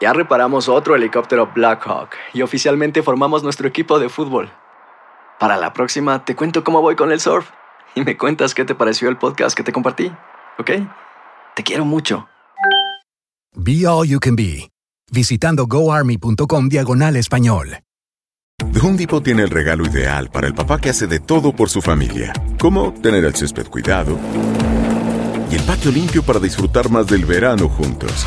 Ya reparamos otro helicóptero Blackhawk y oficialmente formamos nuestro equipo de fútbol. Para la próxima te cuento cómo voy con el surf y me cuentas qué te pareció el podcast que te compartí, ¿ok? Te quiero mucho. Be All You Can Be, visitando goarmy.com diagonal español. The Home Depot tiene el regalo ideal para el papá que hace de todo por su familia, como tener el césped cuidado y el patio limpio para disfrutar más del verano juntos.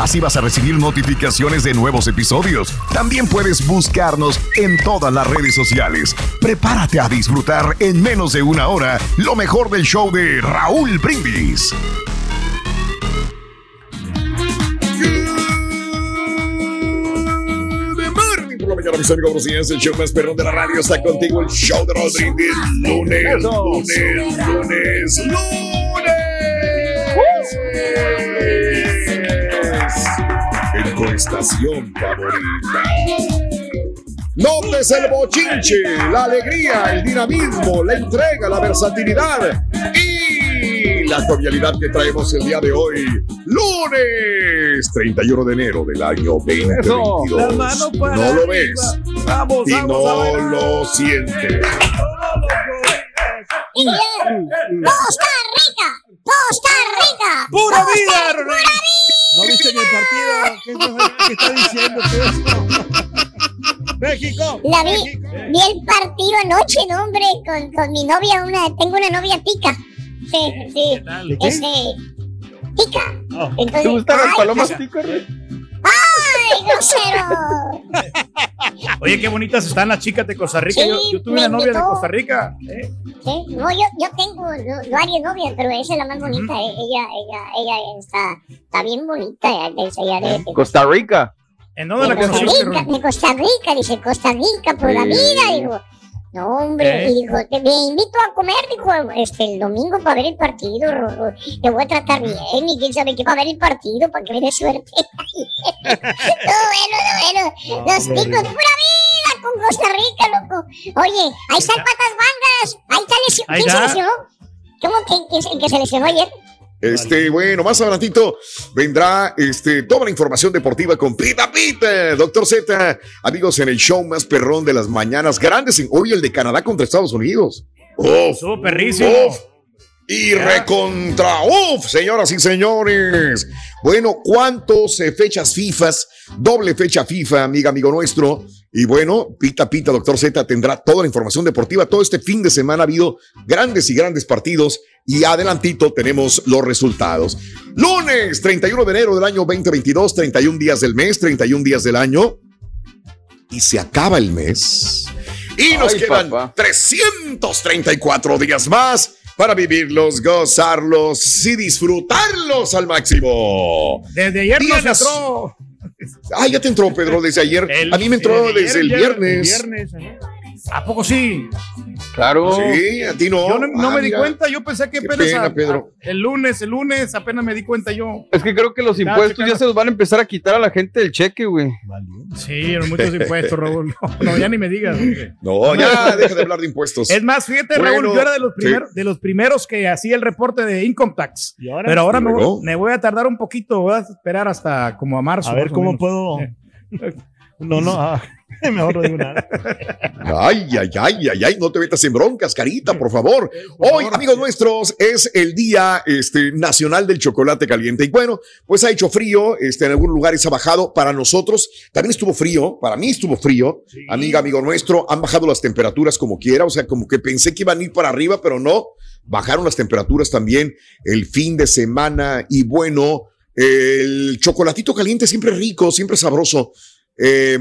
Así vas a recibir notificaciones de nuevos episodios. También puedes buscarnos en todas las redes sociales. Prepárate a disfrutar en menos de una hora lo mejor del show de Raúl Brindis. Por la mañana, mis amigos, días. El show más perrón de la radio está contigo. El show de Brindis. Lunes, lunes, lunes, lunes. Tu estación favorita. Notes el bochinche, la alegría, el dinamismo, la entrega, la versatilidad y la jovialidad que traemos el día de hoy, lunes 31 de enero del año 2022. la mano para no lo ves Vamos, y vamos no lo sientes. ¡Costa Rica! ¡Costa Rica! ¡Pura ¡Costa vida, Rica! Ronald! ¿No viste ni el partido? ¿Qué está, qué está diciendo? ¡México! La vi, vi el partido anoche, no, hombre, con, con mi novia, una, tengo una novia tica. Sí, sí. Este, tica. Entonces, ¿Te gustan las palomas ticas? Oye, qué bonitas están las chicas de Costa Rica. Sí, yo, yo tuve una novia de. Costa Rica. ¿eh? Sí, no, yo, yo tengo no, varias novias, pero esa es la más bonita. eh, Ella, ella, ella está, está bien bonita. Ella, ella de, de- Costa Rica. ¿En de dónde la Costa conociste, Rica, de Costa Rica, dice Costa Rica por la vida, digo. No, hombre, ¿Eh? y dijo, te, me invito a comer, dijo, este, el domingo para ver el partido, te voy a tratar bien, y quién sabe qué, para ver el partido, para que me dé suerte. no, bueno, no, bueno, los ticos, pura vida con Costa Rica, loco. Oye, ahí está el Patas Bangas, ahí está lesión, ¿quién se lesionó? ¿Cómo que, que- el que se lesionó ayer? Este, bueno, más adelantito vendrá este, toda la información deportiva con Pita Pita, Doctor Z, amigos en el show más perrón de las mañanas grandes, en, hoy el de Canadá contra Estados Unidos. Estuvo perrísimo. uf, y recontra, uf, señoras y señores. Bueno, ¿cuántos eh, fechas FIFAs? Doble fecha FIFA, amiga, amigo nuestro. Y bueno, Pita Pita, Doctor Z tendrá toda la información deportiva. Todo este fin de semana ha habido grandes y grandes partidos y adelantito tenemos los resultados. Lunes 31 de enero del año 2022, 31 días del mes, 31 días del año. Y se acaba el mes. Y nos Ay, quedan papá. 334 días más para vivirlos, gozarlos y disfrutarlos al máximo. Desde ayer nos Días. entró. Ah, ya te entró, Pedro, desde ayer. El- a mí me entró desde desde ayer, el viernes. viernes, ajá. ¿A poco sí? Claro. Sí, a ti no. Yo no, no Ah, me di mira. cuenta, yo pensé que apenas pena, a- Pedro. a- el lunes, el lunes apenas me di cuenta yo. Es que creo que los Estaba impuestos ya se los van a empezar a quitar a la gente del cheque, güey. Sí, muchos impuestos, Raúl. No, no, ya ni me digas. güey. No, ya deja de hablar de impuestos. Es más, fíjate, Bueno, Raúl, yo era de los, sí. primeros, de los primeros que hacía el reporte de Income Tax. ahora? Pero ahora me, voy a tardar un poquito, voy a esperar hasta como a marzo. A ver cómo menos. puedo. No, no, ah, mejor no digo nada. Ay, ay, ay, ay, ay, no te metas en broncas, carita, por favor. Hoy, amigos nuestros, es el Día este, Nacional del Chocolate Caliente. Y bueno, pues ha hecho frío, este, en algunos lugares ha bajado. Para nosotros también estuvo frío, para mí estuvo frío. Amiga, amigo nuestro, han bajado las temperaturas como quiera, o sea, como que pensé que iban a ir para arriba, pero no. Bajaron las temperaturas también el fin de semana. Y bueno, el chocolatito caliente siempre rico, siempre sabroso. Eh,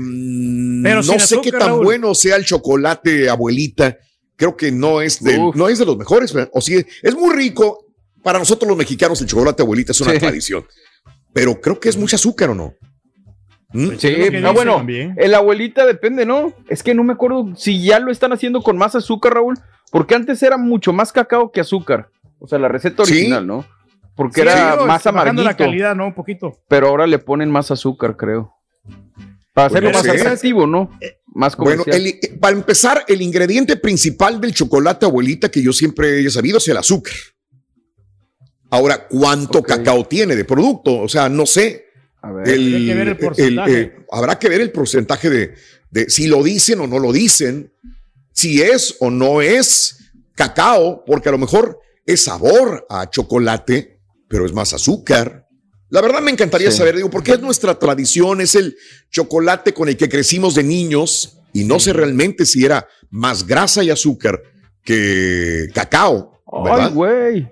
Pero no sé qué tan Raúl. bueno sea el chocolate, abuelita. Creo que no es de, Uf. no es de los mejores. O sí, es muy rico. Para nosotros los mexicanos, el chocolate, abuelita, es una Sí. tradición. Pero creo que es mucho azúcar, ¿o no? ¿Mm? Sí, es lo que ah, dicen bueno, también. el abuelita depende, ¿no? Es que no me acuerdo si ya lo están haciendo con más azúcar, Raúl, porque antes era mucho más cacao que azúcar. O sea, la receta Sí. original, ¿no? Porque Sí, era digo, más bajando la amarguito, calidad, ¿no? Un poquito. pero ahora le ponen más azúcar, creo. Para hacerlo Puede más atractivo, ¿no? Más Bueno, el- eh, para empezar, el ingrediente principal del chocolate, abuelita, que yo siempre he sabido, es el azúcar. Ahora, ¿cuánto cacao tiene de producto? O sea, no sé. A ver. El- Habría que ver el el- porcentaje. eh, habrá que ver el porcentaje de, de si lo dicen o no lo dicen, si es o no es cacao, porque a lo mejor es sabor a chocolate, pero es más azúcar. La verdad me encantaría Sí. saber, digo, porque es nuestra tradición, es el chocolate con el que crecimos de niños y no sé realmente si era más grasa y azúcar que cacao, ¿verdad? Ay, güey.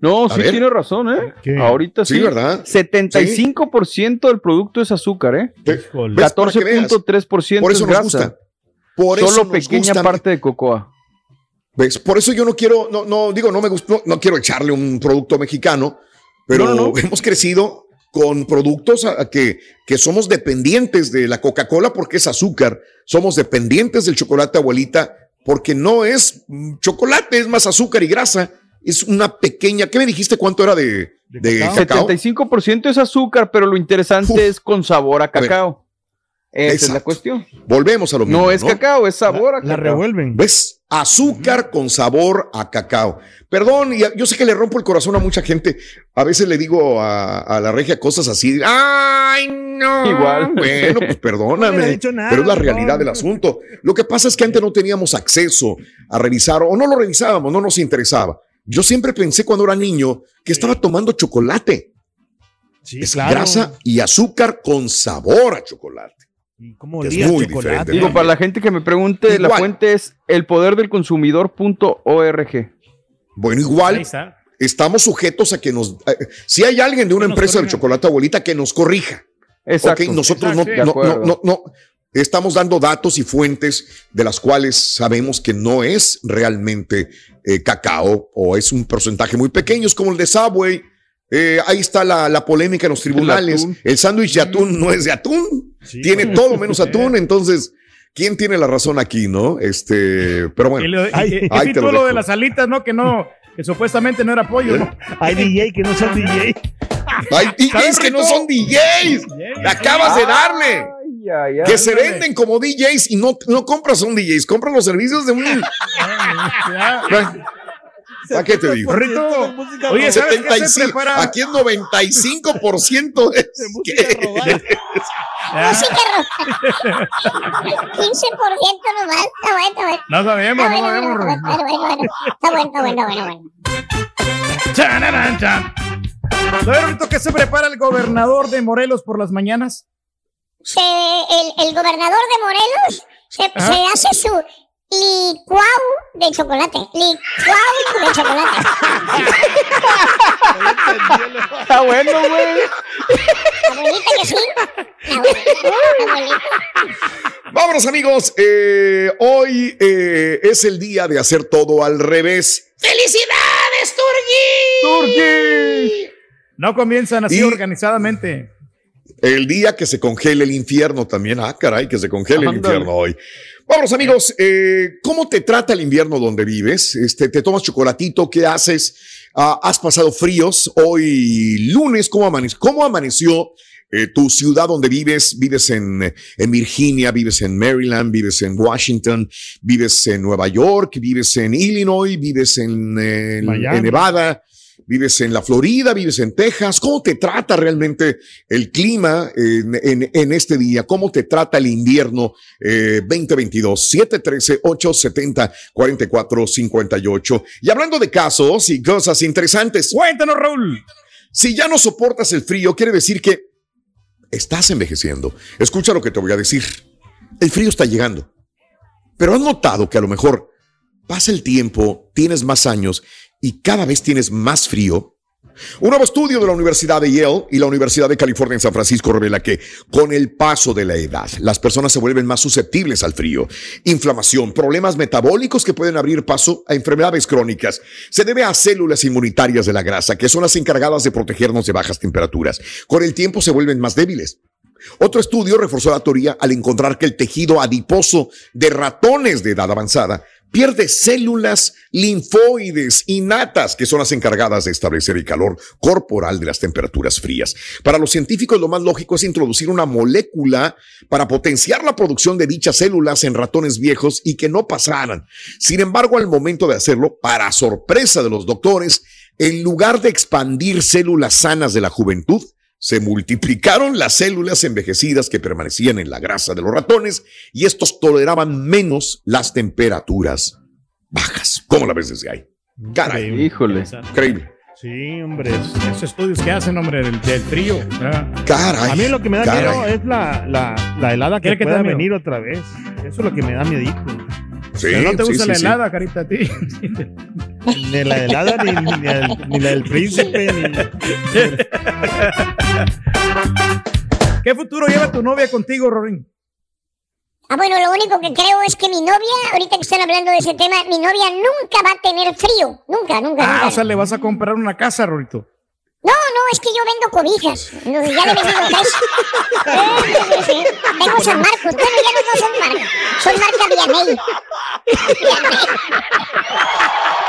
No, A sí ver. tiene razón, ¿eh? ¿Qué? Ahorita sí. Sí, ¿verdad? 75% del producto es azúcar, ¿eh? Híjole. ¿Ves? Para que veas. 14.3% Por eso es nos grasa. gusta. Por eso Solo nos pequeña gusta. parte de cocoa. ¿Ves? Por eso yo no quiero, no, no digo, no me gusta, no, no quiero echarle un producto mexicano, pero No, no, no. hemos crecido con productos a- a que, que somos dependientes de la Coca-Cola porque es azúcar, somos dependientes del chocolate abuelita porque no es chocolate, es más azúcar y grasa, es una pequeña, ¿qué me dijiste cuánto era de, de cacao? cacao? 75% es azúcar, pero lo interesante Uf. es con sabor a ver. cacao. Esa es la cuestión. Volvemos a lo mismo. No es cacao, es sabor a La cacao. revuelven. ¿Ves? Azúcar con sabor a cacao. Perdón, y a- yo sé que le rompo el corazón a mucha gente. A veces le digo a, a la regia cosas así. ¡Ay, no! Igual. Bueno, pues perdóname. he dicho nada, pero es la no. realidad del asunto. Lo que pasa es que antes no teníamos acceso a revisar o no lo revisábamos, no nos interesaba. Yo siempre pensé cuando era niño que estaba tomando chocolate. Sí, es claro. grasa y azúcar con sabor a chocolate. ¿Y cómo Es el muy chocolate? diferente, Digo, para la gente que me pregunte, la fuente es elpoderdelconsumidor.org. Bueno, igual estamos sujetos a que nos... eh, si hay alguien de una empresa de chocolate abuelita que nos corrija. Exacto. Ok, nosotros Exacto, no, no, no, no, no. estamos dando datos y fuentes de las cuales sabemos que no es realmente eh, cacao o es un porcentaje muy pequeño, es como el de Subway. Eh, ahí está la, la polémica en los tribunales. atún. El sándwich de atún no es de atún, Sí. tiene todo menos atún, entonces, ¿quién tiene la razón aquí, no? Este, pero bueno. y ahí te lo de dejo. las alitas, ¿no? Que no, que supuestamente no era pollo, ¿no? Hay DJ que no son DJ. Hay DJs ¿Sabes, que no son DJs. Le acabas de darle. Ay, ay, ay. que se venden como DJs y no, no compras un DJs, compras los servicios de un. ¿Para qué te digo? Rito, oye, ¿sabes qué se 75, prepara? aquí es 95% es De música que- robada. Ya, Música roja. 15% nomás. Está bueno, está bueno. No sabemos, Está no bueno, sabemos. bueno, bueno, bueno, bueno. Está bueno, está bueno, está bueno, bueno. Chan. ¿Sabes, Rito, qué se prepara el gobernador de Morelos por las mañanas? Se- el, el gobernador de Morelos se, se hace su licuado de chocolate. Licuado de chocolate. Está bueno, güey. Abuelita que sí. Abuelita. Vámonos, amigos. Eh, hoy eh, es el día de hacer todo al revés. ¡Felicidades, Turgi! Turkey. No comienzan así Y- organizadamente. El día que se congele el infierno también. Ah, caray, que se congele el infierno hoy. Vámonos, amigos. eh, ¿Cómo te trata el invierno donde vives? Este, ¿Te tomas chocolatito? ¿Qué haces? Ah, ¿Has pasado fríos? Hoy lunes, ¿cómo, amane- cómo amaneció eh, tu ciudad donde vives? ¿Vives en, en Virginia? ¿Vives en Maryland? ¿Vives en Washington? ¿Vives en Nueva York? ¿Vives en Illinois? ¿Vives en, eh, en Nevada? ¿Vives en la Florida? ¿Vives en Texas? ¿Cómo te trata realmente el clima en, en- en este día? ¿Cómo te trata el invierno eh, 2022? 713-870-4458. Y hablando de casos y cosas interesantes. Cuéntanos, Raúl. Si ya no soportas el frío, quiere decir que estás envejeciendo. Escucha lo que te voy a decir. El frío está llegando. Pero has notado que a lo mejor pasa el tiempo, tienes más años y cada vez tienes más frío. Un nuevo estudio de la Universidad de Yale y la Universidad de California en San Francisco revela que con el paso de la edad, las personas se vuelven más susceptibles al frío. Inflamación, problemas metabólicos que pueden abrir paso a enfermedades crónicas. Se debe a células inmunitarias de la grasa, que son las encargadas de protegernos de bajas temperaturas. Con el tiempo se vuelven más débiles. Otro estudio reforzó la teoría al encontrar que el tejido adiposo de ratones de edad avanzada pierde células linfoides innatas que son las encargadas de establecer el calor corporal de las temperaturas frías. Para los científicos lo más lógico es introducir una molécula para potenciar la producción de dichas células en ratones viejos y que no pasaran. Sin embargo, al momento de hacerlo, para sorpresa de los doctores, en lugar de expandir células sanas de la juventud, se multiplicaron las células envejecidas que permanecían en la grasa de los ratones y estos toleraban menos las temperaturas bajas. ¿Cómo la ves desde ahí? Caray. Híjole. Increíble. Sí, hombre, es- esos estudios que hacen, hombre, del, del frío. Caray. A mí lo que me da caray. miedo es la, la, la helada que ¿Qué- qué te pueda da miedo? venir otra vez. Eso es lo que me da miedito. Sí, Pero no te gusta sí, la sí. helada, carita, a ti. Ni la helada, ni, ni, la del- ni la del príncipe, ni... ¿Qué futuro lleva tu novia contigo, Rorín? Ah, bueno, lo único que creo es que mi novia, ahorita que están hablando de ese tema, mi novia nunca va a tener frío. Nunca, nunca, Ah, nunca. o sea, le vas a comprar una casa, Rorito. No, no, es que yo vendo cobijas. No, Ya le he vendido tres. Sí, sí. Tengo San Marcos. Bueno, ya no, no son marcas. Son marca Vianey. Vianey.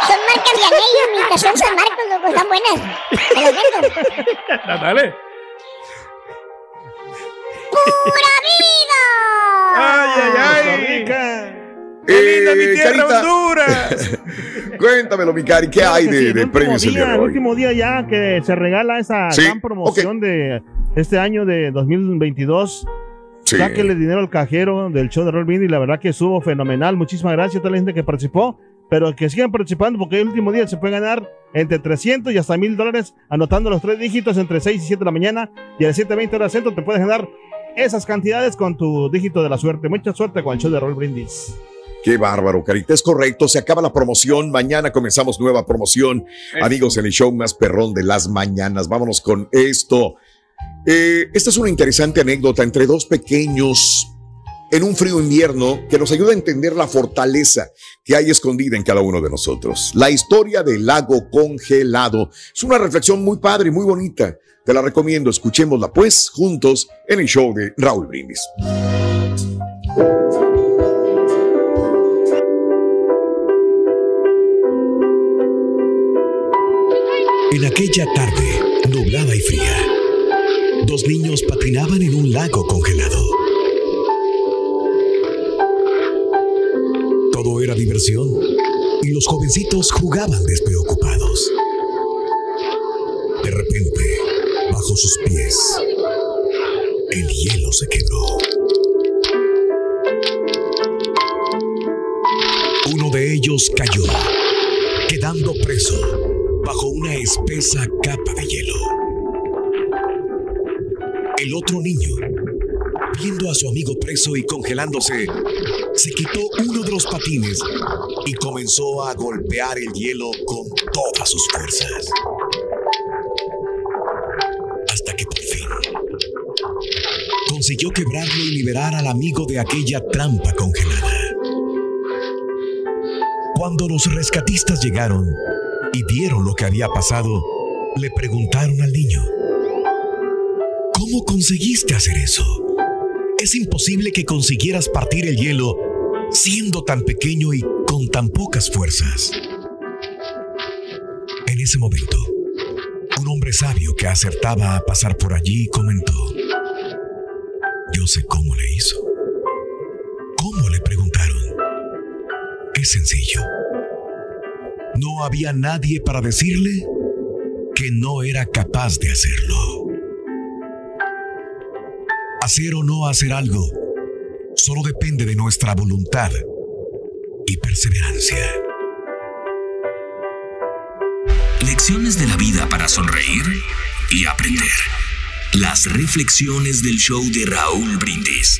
Son marca Vianey y imitación San Marcos, loco. Están buenas. Te las vendo. Dale. ¡Pura vida! ¡Ay, ay, ay! ¡Qué linda mi Eh, tierra. Honduras! Cuéntamelo, mi cari, ¿qué hay Que sí, de, el de premios el día, día de el hoy? último día ya que se regala esa Sí, gran promoción de este año de 2022. Sí. Sáquele dinero al cajero del show de Roll y la verdad que estuvo fenomenal. Muchísimas gracias a toda la gente que participó, pero que sigan participando porque el último día se puede ganar entre 300 y hasta 1000 dólares anotando los tres dígitos entre 6 y 7 de la mañana y a las 7.20 horas centro te puedes ganar esas cantidades con tu dígito de la suerte. Mucha suerte con el show de Roll Brindis. Qué bárbaro, Carita. Es correcto, se acaba la promoción. Mañana comenzamos nueva promoción. Amigos, en el show más perrón de las mañanas. Vámonos con esto. Eh, esta es una interesante anécdota entre dos pequeños en un frío invierno que nos ayuda a entender la fortaleza que hay escondida en cada uno de nosotros. La historia del lago congelado es una reflexión muy padre y muy bonita. Te la recomiendo, escuchémosla pues juntos en el show de Raúl Brindis. En aquella tarde, nublada y fría, dos niños patinaban en un lago congelado. Todo era diversión y los jovencitos jugaban despreocupados. De repente, bajo sus pies, el hielo se quebró. Uno de ellos cayó, quedando preso bajo una espesa capa de hielo. El otro niño, viendo a su amigo preso y congelándose, se quitó uno de los patines y comenzó a golpear el hielo con todas sus fuerzas. Hasta que por fin consiguió quebrarlo y liberar al amigo de aquella trampa congelada. Cuando los rescatistas llegaron y vieron lo que había pasado, le preguntaron al niño, ¿Cómo conseguiste hacer eso? Es imposible que consiguieras partir el hielo siendo tan pequeño y con tan pocas fuerzas. En ese momento, un hombre sabio que acertaba a pasar por allí comentó, yo sé cómo le hizo. ¿Cómo le preguntaron? Es sencillo. No había nadie para decirle que no era capaz de hacerlo. Hacer o no hacer algo solo depende de nuestra voluntad y perseverancia. Lecciones de la vida para sonreír y aprender. Las reflexiones del show de Raúl Brindis.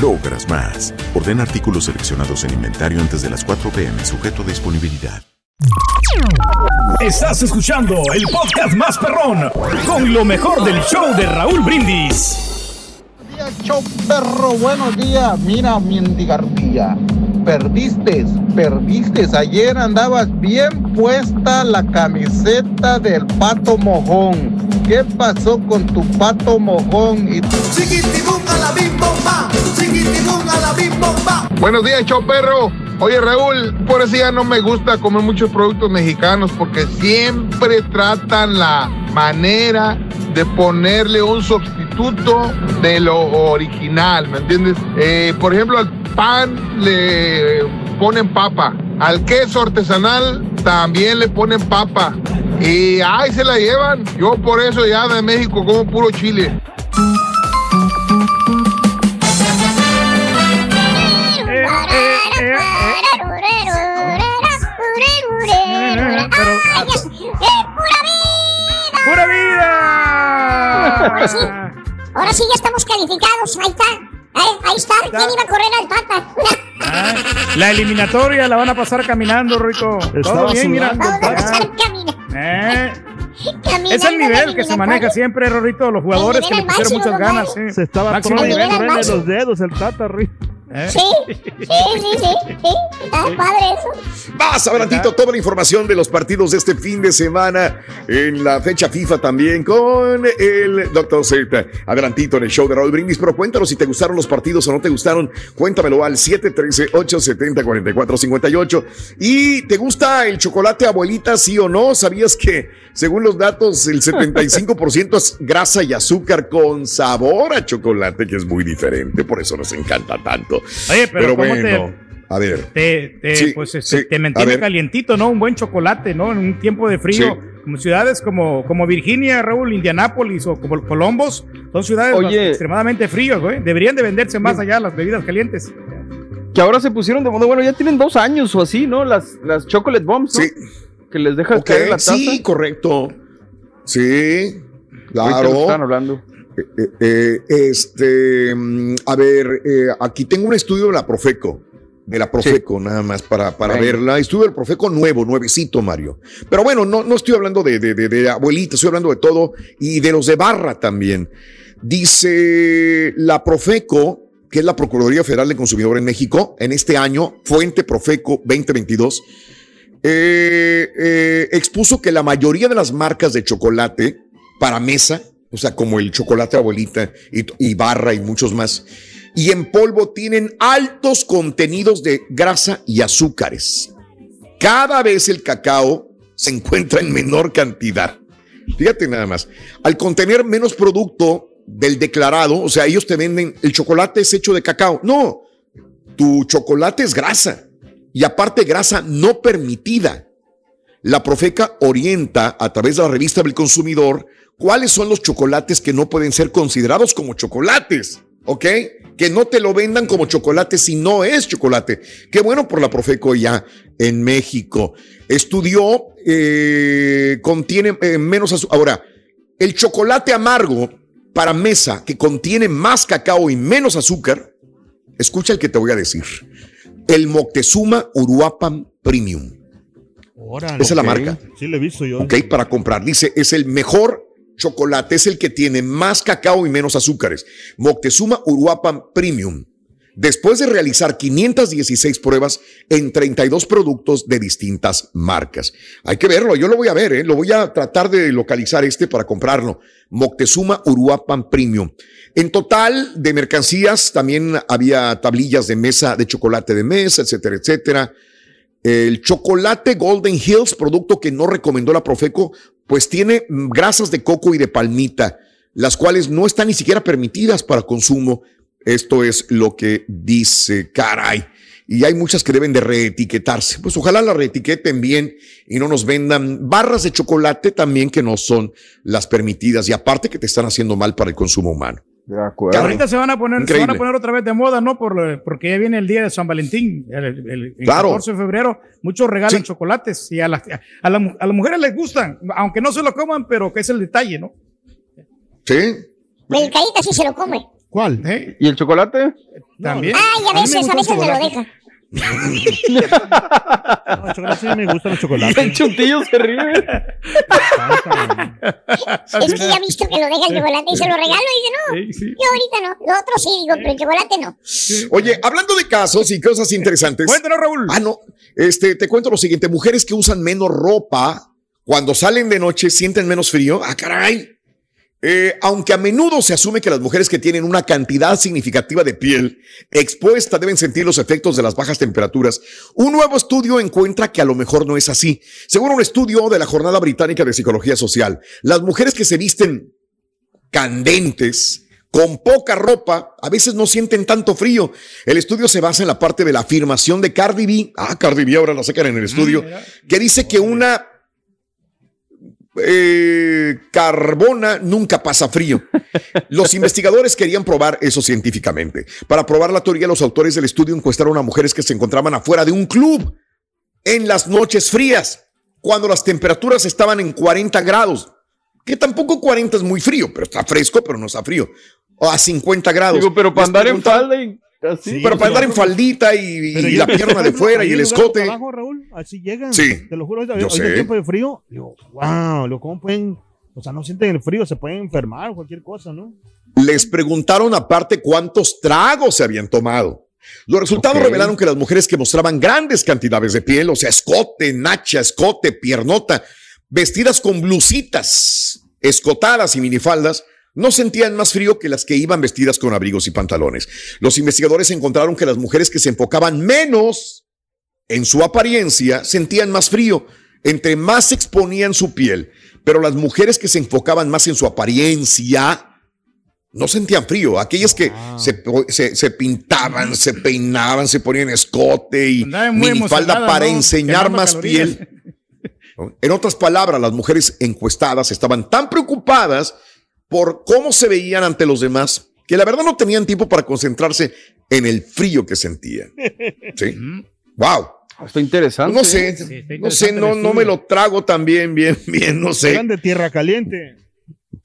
logras más. Orden artículos seleccionados en inventario antes de las 4 pm, sujeto a disponibilidad. Estás escuchando el podcast más perrón con lo mejor del show de Raúl Brindis. Show perro, buenos días. Mira, mendigardía. Perdiste, perdiste. Ayer andabas bien puesta la camiseta del pato mojón. ¿Qué pasó con tu pato mojón? Y Buenos días, show perro. Oye, Raúl, por eso ya no me gusta comer muchos productos mexicanos porque siempre tratan la manera de ponerle un sustituto de lo original, ¿me entiendes? Eh, por ejemplo, al pan le ponen papa, al queso artesanal también le ponen papa. Y ahí se la llevan. Yo por eso ya de México como puro chile. Ahora sí, ahora sí ya estamos calificados. Ahí está. Eh, ahí está. ¿Quién iba a correr al pata? Ah, la eliminatoria la van a pasar caminando, Rico. Todo bien, mira. Vamos a pasar caminando. Eh, Caminando es el nivel que se maneja siempre, Rorrito. Los jugadores que le pusieron máximo, muchas ganas. sí. Se estaba máximo. los dedos el Tata Ri- ¿Eh? Sí, sí, sí, sí, sí. Está padre eso. Más adelantito toda la información de los partidos de este fin de semana en la fecha FIFA también con el Dr. Z. Adelantito en el show de Raúl Brindis, pero cuéntanos si te gustaron los partidos o no te gustaron. Cuéntamelo al 713-870-4458. ¿Y te gusta el chocolate abuelita, sí o no? ¿Sabías que según los datos el 75% es grasa y azúcar con sabor a chocolate, que es muy diferente? Por eso nos encanta tanto. Oye, pero, ¿cómo bueno, a ver. te, te, Sí, pues, este, sí, te mantiene calientito, ¿no? Un buen chocolate, ¿no? En un tiempo de frío. Sí. Como ciudades como, como Virginia, Raúl, Indianápolis o como Colombos, son ciudades Oye. extremadamente fríos, güey. Deberían de venderse más allá las bebidas calientes. Que ahora se pusieron de moda. Bueno, ya tienen dos años o así, ¿no? Las, las chocolate bombs, ¿no? Sí. Que les dejas Ok, caer la taza. sí, correcto. Sí, claro. estaban hablando. Eh, eh, este, mm, a ver, eh, aquí tengo un estudio de la Profeco, de la Profeco, nada más para, para verla. Estudio del Profeco nuevo, nuevecito, Mario. Pero bueno, no, no estoy hablando de, de, de, de abuelita, estoy hablando de todo y de los de barra también. Dice la Profeco, que es la Procuraduría Federal del Consumidor en México, en este año, Fuente Profeco 2022, eh, eh, expuso que la mayoría de las marcas de chocolate para mesa, o sea, como el chocolate abuelita y, y barra y muchos más, y en polvo tienen altos contenidos de grasa y azúcares. Cada vez el cacao se encuentra en menor cantidad. Fíjate nada más. Al contener menos producto del declarado, o sea, ellos te venden el chocolate es hecho de cacao. No, tu chocolate es grasa y aparte grasa no permitida. La Profeca orienta a través de la revista del consumidor cuáles son los chocolates que no pueden ser considerados como chocolates, ¿ok? Que no te lo vendan como chocolate si no es chocolate. Qué bueno por la Profeco ya en México. Estudió, eh, contiene eh, menos azúcar. Ahora, el chocolate amargo para mesa que contiene más cacao y menos azúcar, escucha el que te voy a decir. El Moctezuma Uruapan Premium. Órale. Esa es la marca. Sí, lo he visto yo. Ok, para comprar. Dice, es el mejor chocolate, es el que tiene más cacao y menos azúcares. Moctezuma Uruapan Premium. Después de realizar 516 pruebas en 32 productos de distintas marcas. Hay que verlo, yo lo voy a ver, ¿eh? lo voy a tratar de localizar este para comprarlo. Moctezuma Uruapan Premium. En total de mercancías también había tablillas de mesa, de chocolate de mesa, etcétera, etcétera. El chocolate Golden Hills, producto que no recomendó la Profeco, pues tiene grasas de coco y de palmita, las cuales no están ni siquiera permitidas para consumo. Esto es lo que dice, caray. Y hay muchas que deben de reetiquetarse. Pues ojalá la reetiqueten bien y no nos vendan barras de chocolate también que no son las permitidas y aparte que te están haciendo mal para el consumo humano. De acuerdo. Ahorita se van a poner, se van a poner otra vez de moda, ¿no? Por, lo- porque ya viene el día de San Valentín, el, el- el Claro. 14 de febrero. Muchos regalan chocolates y a, las- a, la a las mujeres les gustan, aunque no se lo coman, pero que es el detalle, ¿no? Sí. El carita sí se lo come. ¿Cuál? ¿Y el chocolate? También. Ay, a veces, a gusta veces me lo deja. No, el chocolate sí me gustan los chocolates. El chuntillo se ríe. Es que ya he visto que lo deja el chocolate y se lo regalo y dice, no, yo ahorita no. Lo otro sí, digo, pero el chocolate no. Oye, hablando de casos y cosas interesantes. Cuéntanos, Raúl. Ah, no. Este, te cuento lo siguiente. Mujeres que usan menos ropa cuando salen de noche sienten menos frío. Ah, caray. Eh, aunque a menudo se asume que las mujeres que tienen una cantidad significativa de piel expuesta deben sentir los efectos de las bajas temperaturas, un nuevo estudio encuentra que a lo mejor no es así. Según un estudio de la Jornada Británica de Psicología Social, las mujeres que se visten candentes, con poca ropa, a veces no sienten tanto frío. El estudio se basa en la parte de la afirmación de Cardi B. Ah, Cardi B ahora la sacan en el estudio, que dice que una eh, carbona nunca pasa frío. Los investigadores querían probar eso científicamente. Para probar la teoría, los autores del estudio encuestaron a mujeres que se encontraban afuera de un club en las noches frías, cuando las temperaturas estaban en 40 grados. Que tampoco 40 es muy frío, pero está fresco, pero no está frío. O a 50 grados. Digo, pero para andar en falda y así. pero para andar en faldita y, la pierna de fuera y el escote. trabajo, Raúl, así llegan. Sí, Te lo juro, yo sé. tiempo de frío, digo, wow, lo, ¿cómo pueden? O sea, no sienten el frío, se pueden enfermar o cualquier cosa, ¿no? Les preguntaron aparte cuántos tragos se habían tomado. Los resultados revelaron que las mujeres que mostraban grandes cantidades de piel, o sea, escote, nacha, escote, piernota, vestidas con blusitas, escotadas y minifaldas, no sentían más frío que las que iban vestidas con abrigos y pantalones. Los investigadores encontraron que las mujeres que se enfocaban menos en su apariencia sentían más frío, entre más exponían su piel, pero las mujeres que se enfocaban más en su apariencia no sentían frío. Aquellas que se, se- se pintaban, se peinaban, se ponían escote y minifalda para ¿no? enseñar Quemando más calorías. piel. En otras palabras, las mujeres encuestadas estaban tan preocupadas por cómo se veían ante los demás que la verdad no tenían tiempo para concentrarse en el frío que sentían. ¿Sí? Wow. Está interesante. No sé, ¿eh? no sé, no, no me lo trago tan bien, bien, bien, no sé. Eran de tierra caliente.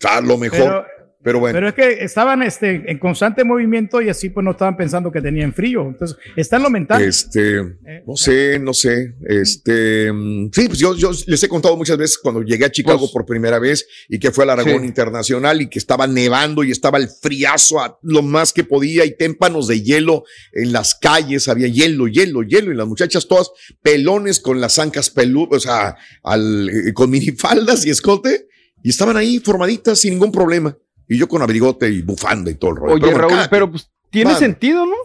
A lo mejor. Pero Pero bueno. Pero es que estaban este, en constante movimiento y así pues no estaban pensando que tenían frío. Entonces, está en lo mental. Este, no sé, no sé. Este, mm, sí, pues yo, yo les he contado muchas veces cuando llegué a Chicago Pues- por primera vez y que fue al Aragón Sí. Internacional y que estaba nevando y estaba el friazo a lo más que podía y témpanos de hielo en las calles, había hielo, hielo, hielo y las muchachas todas pelones con las ancas peludas, o sea, al, eh, con minifaldas y escote y estaban ahí formaditas sin ningún problema. Y yo con abrigote y bufanda y todo el rollo. Oye, Pero bueno, Raúl, pero pues tiene sentido, ¿no?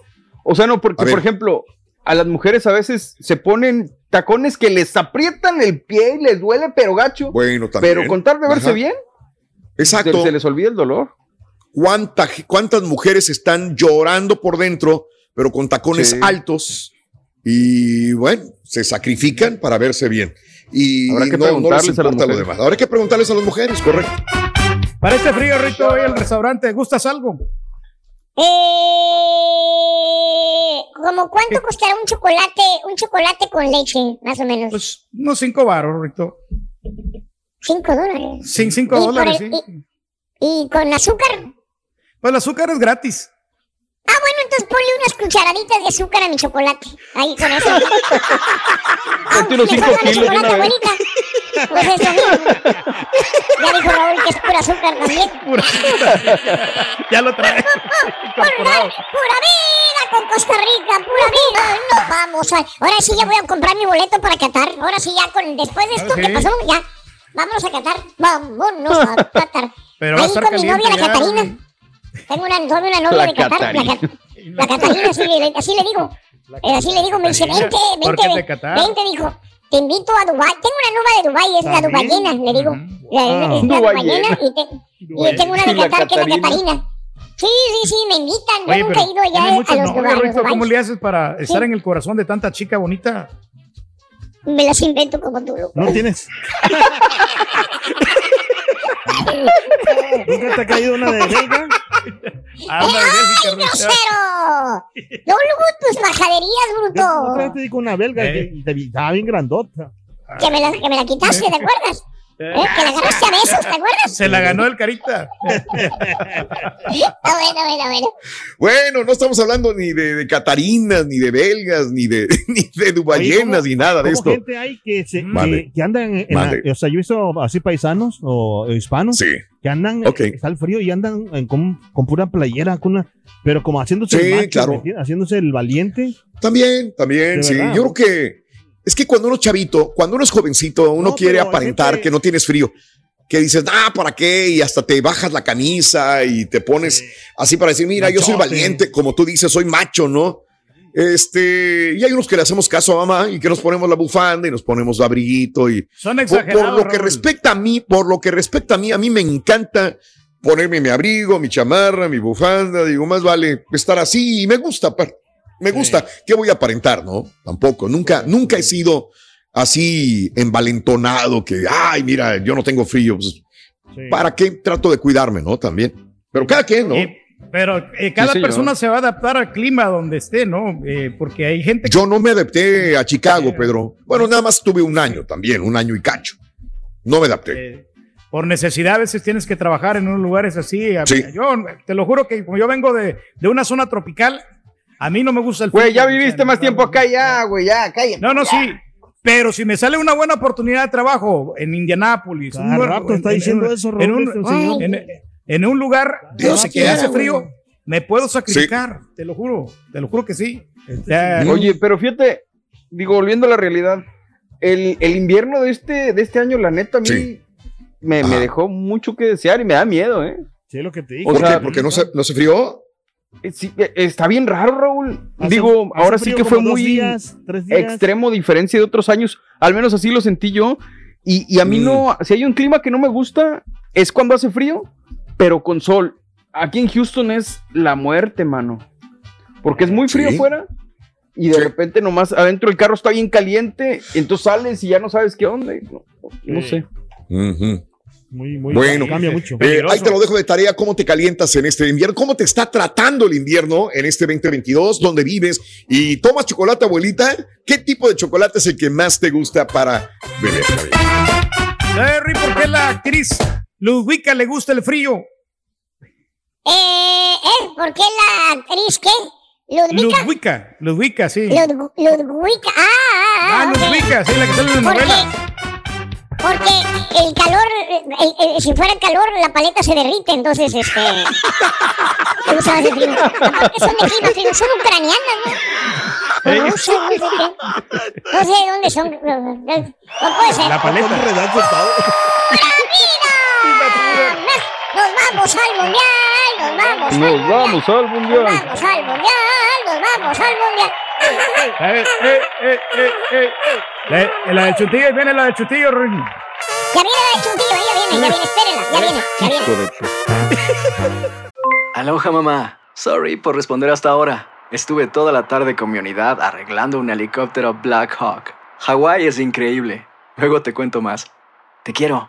O sea, no, porque, por ejemplo, a las mujeres a veces se ponen tacones que les aprietan el pie y les duele, pero gacho. Bueno, también. Pero con tal de verse Ajá. bien, Exacto. se, se les olvida el dolor. ¿Cuánta, ¿Cuántas mujeres están llorando por dentro, pero con tacones Sí. altos? Y bueno, se sacrifican para verse bien. Y Habrá que no, no les preguntarles a las importa lo demás. Habrá que preguntarles a las mujeres, correcto. Para este frío, Rito, hoy al restaurante, ¿gustas algo? Eh, ¿Como cuánto costará un chocolate, un chocolate con leche, más o menos? Pues unos cinco baros, Rito. Cinco dólares. Sin cinco Y dólares, el- sí. Y con azúcar. Pues el azúcar es gratis. Ah, bueno, entonces ponle unas cucharaditas de azúcar a mi chocolate. Ahí con eso. Ah, unos cinco kilos chocolate, vez. abuelita. Pues eso mismo. Ya dijo Raúl que es pura azúcar también. ya lo trae. Pura, pura vida con Costa Rica, pura vida. No vamos a. Ahora sí ya voy a comprar mi boleto para Qatar. Ahora sí ya con después de esto Ah, que sí. pasó, ya. Vámonos a Qatar. Vámonos a Qatar. Pero Ahí con mi novia la ya, Catarina. Tengo una, tengo una novia La de Qatar. La, Catarina. Ca- la Catarina, así le, así le digo. Eh, así le digo, me dice, Catarina, vente, porque es de vente, Qatar. vente, dijo. Te invito a Dubái. Tengo una nueva de Dubái, es la. Dubayena, le digo. La, Ah. es la Dubayena. Y, te- y tengo una de Qatar que es la Catarina. Sí, sí, sí, me invitan. Yo Oye, nunca pero he ido allá a los. Rito. ¿Cómo le haces para estar Sí. en el corazón de tanta chica bonita? Me las invento como tú, loco. ¿No tienes? ¿Nunca te ha caído una de belga? Ah, ¡Ay, grosero! No, luego tus majaderías, Otra vez bruto. te digo una belga que te- estaba bien grandota. Que me la, que me la quitaste, ¿te acuerdas? ¿Eh? Que la agarraste a besos, ¿te acuerdas? Se la ganó el carita. Ah, bueno, bueno, bueno. Bueno, no estamos hablando ni de, de catarinas, ni de belgas, ni de, ni de dubayenas, ni nada de ¿Cómo esto. gente hay que, se, que, que andan en, en Mande. la- o sea, yo he visto así paisanos o hispanos que andan, Ok. eh, está el frío y andan en- con, con pura playera, con una, pero como haciéndose Sí, el macho, claro. haciéndose el valiente. También, también, De sí. verdad. Yo creo que es que cuando uno es chavito, cuando uno es jovencito, uno No, quiere aparentar gente- que no tienes frío. Que dices, ah, ¿para qué? Y hasta te bajas la camisa y te pones así para decir, mira, yo soy valiente, como tú dices, soy macho, ¿no? Este, y hay unos que le hacemos caso a mamá y que nos ponemos la bufanda y nos ponemos abriguito y Son por, por exagerados. lo que Raúl. respecta a mí, por lo que respecta a mí, a mí me encanta ponerme mi abrigo, mi chamarra, mi bufanda, digo, más vale estar así y me gusta, aparte. Me gusta. ¿Qué voy a aparentar, no? Tampoco, nunca, nunca he sido así envalentonado que, ay, mira, yo no tengo frío. Pues, ¿Para qué trato de cuidarme, no? También. Pero cada quien, ¿no? Pero eh, cada Sí, persona se va a adaptar al clima donde esté, ¿no? Eh, porque hay gente Yo no me adapté a Chicago, Pedro. Bueno, nada más tuve un año también, un año y cacho. No me adapté. por necesidad a veces tienes que trabajar en unos lugares así. A- Sí. Yo te lo juro que como yo vengo de, de una zona tropical, a mí no me gusta el Güey, frío. ya viviste más tiempo acá, ya, güey, ya, cállate. No, no, ya. sí. Pero si me sale una buena oportunidad de trabajo en Indianápolis, Cada rato está diciendo eso, en un, este en- en un lugar Dios donde que quiera, hace güey. frío, me puedo sacrificar, te lo juro, te lo juro que sí. Este Ya- Oye, pero fíjate, digo, volviendo a la realidad, el, el invierno de este, de este año, la neta, a mí Sí. me, me dejó mucho que desear y me da miedo, ¿eh? Sí, lo que te digo. ¿Por qué? ¿Porque no se, no se frió? Eh, sí, eh, está bien raro, Raúl. Hace- Digo, hace ahora sí que fue muy días, tres días. extremo diferencia de otros años. Al menos así lo sentí yo. Y, y a mí Mm. no, si hay un clima que no me gusta, es cuando hace frío, pero con sol. Aquí en Houston es la muerte, mano. Porque es muy frío Sí. afuera. Y de repente nomás adentro el carro está bien caliente. entonces sales y ya no sabes qué onda. No, sé. Muy, muy, Bueno, cambia mucho. Eh, ahí te lo dejo de tarea, cómo te calientas en este invierno, cómo te está tratando el invierno en este 2022, dónde vives y tomas chocolate, abuelita. ¿Qué tipo de chocolate es el que más te gusta para beber? Terry, ¿por qué la actriz Ludwika le gusta el frío? Eh, ¿eh? ¿Por qué la actriz qué? ¿Ludwika? Ludwika, Ludwika, sí. Lud- Ludwika. Ah, ah, ah. Ah. Ludwika, sí, la que sale en la Porque- novela. Porque el calor, el- el- si fuera calor, la paleta se derrite, entonces, este... ¿Cómo se llama ese frío? Aparte son de clima frío, son ucranianas, ¿no? No sé, no sé qué. No sé de dónde son. No puede ser. La paleta. Nos vamos al mundial, nos vamos al Nos vamos al mundial. Vamos al mundial, nos vamos al mundial. Eh, eh, eh, eh, eh. La, la del chutillo, viene la del chutillo. Rin. Ya viene la de Chuntillo, ya viene, ya viene, espérenla, ya viene, ya viene. Aloha mamá. Sorry por responder hasta ahora. Estuve toda la tarde con mi unidad arreglando un helicóptero Black Hawk. Hawái es increíble. Luego te cuento más. Te quiero.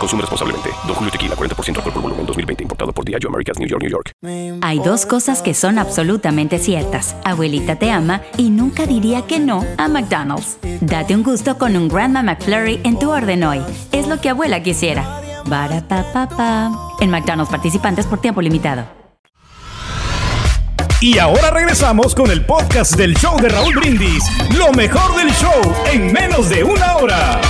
Consume responsablemente. Don Julio Tequila, 40% alcohol por volumen, 2020. Importado por Diageo Americas, New York, New York. Hay dos cosas que son absolutamente ciertas. Abuelita te ama y nunca diría que no a McDonald's. Date un gusto con un Grandma McFlurry en tu orden hoy. Es lo que abuela quisiera. Barapapapa. En McDonald's participantes por tiempo limitado. Y ahora regresamos con el podcast del show de Raúl Brindis. Lo mejor del show en menos de una hora.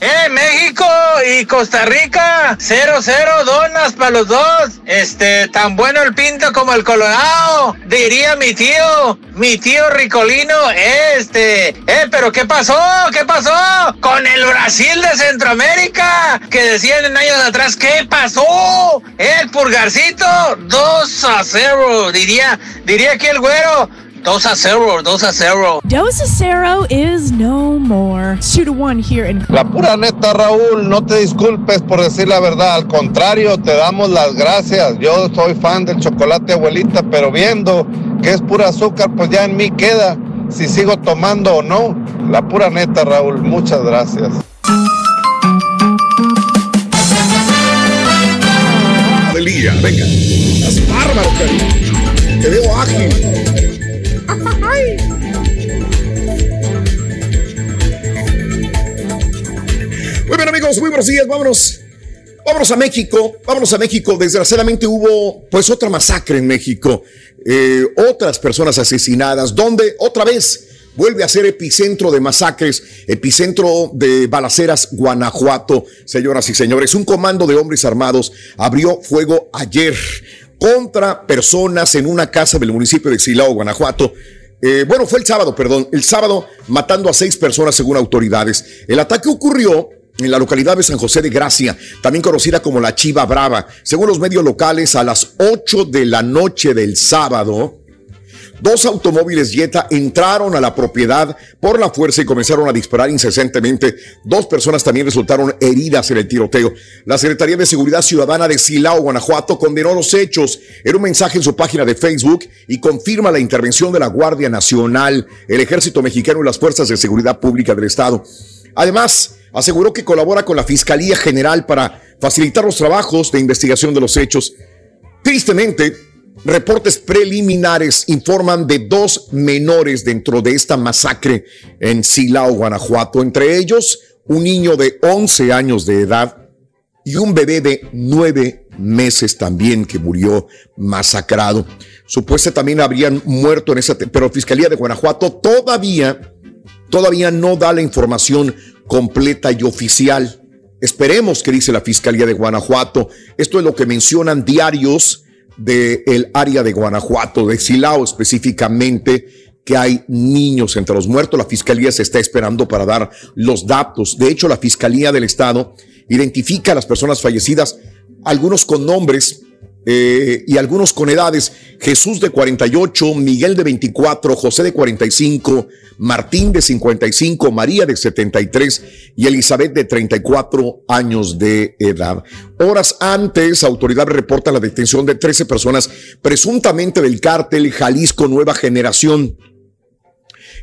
¡Eh, México y Costa Rica! ¡Cero, cero donas para los dos! Este, tan bueno el pinto como el colorado, diría mi tío, mi tío Ricolino, este, eh, pero ¿qué pasó? ¿Qué pasó? Con el Brasil de Centroamérica, que decían en años atrás, ¿qué pasó? El purgarcito, 2 a 0, diría, diría aquí el güero, 2 a 0, 2 a 0. Dos a Cero is no more. Two to one here in La pura neta, Raúl, no te disculpes por decir la verdad. Al contrario, te damos las gracias. Yo soy fan del chocolate abuelita, pero viendo que es pura azúcar, pues ya en mí queda si sigo tomando o no. La pura neta, Raúl, muchas gracias. Adelía, venga. Estás bárbaro, cariño. Te veo ágil. Muy bien, amigos, muy buenos días. Vámonos. Vámonos a México. Vámonos a México. Desgraciadamente hubo, pues, otra masacre en México. Eh, otras personas asesinadas. Donde otra vez vuelve a ser epicentro de masacres, epicentro de balaceras, Guanajuato. Señoras y señores, un comando de hombres armados abrió fuego ayer contra personas en una casa del municipio de Silao, Guanajuato. Eh, bueno, fue el sábado, perdón, el sábado matando a seis personas según autoridades. El ataque ocurrió en la localidad de San José de Gracia, también conocida como la Chiva Brava. Según los medios locales, a las 8 de la noche del sábado, Dos automóviles Jetta entraron a la propiedad por la fuerza y comenzaron a disparar incesantemente. Dos personas también resultaron heridas en el tiroteo. La Secretaría de Seguridad Ciudadana de Silao, Guanajuato, condenó los hechos en un mensaje en su página de Facebook y confirma la intervención de la Guardia Nacional, el Ejército Mexicano y las Fuerzas de Seguridad Pública del Estado. Además, aseguró que colabora con la Fiscalía General para facilitar los trabajos de investigación de los hechos. Tristemente, reportes preliminares informan de dos menores dentro de esta masacre en Silao, Guanajuato. Entre ellos, un niño de 11 años de edad y un bebé de 9 meses también que murió masacrado. Supuestamente también habrían muerto en esa, pero Fiscalía de Guanajuato todavía, todavía no da la información completa y oficial. Esperemos que dice la Fiscalía de Guanajuato. Esto es lo que mencionan diarios del área de Guanajuato, de Silao específicamente, que hay niños entre los muertos. La Fiscalía se está esperando para dar los datos. De hecho, la Fiscalía del Estado identifica a las personas fallecidas, algunos con nombres, eh, y algunos con edades. Jesús de 48, Miguel de 24, José de 45, Martín de 55, María de 73 y Elizabeth de 34 años de edad. Horas antes, autoridad reporta la detención de 13 personas presuntamente del cártel Jalisco Nueva Generación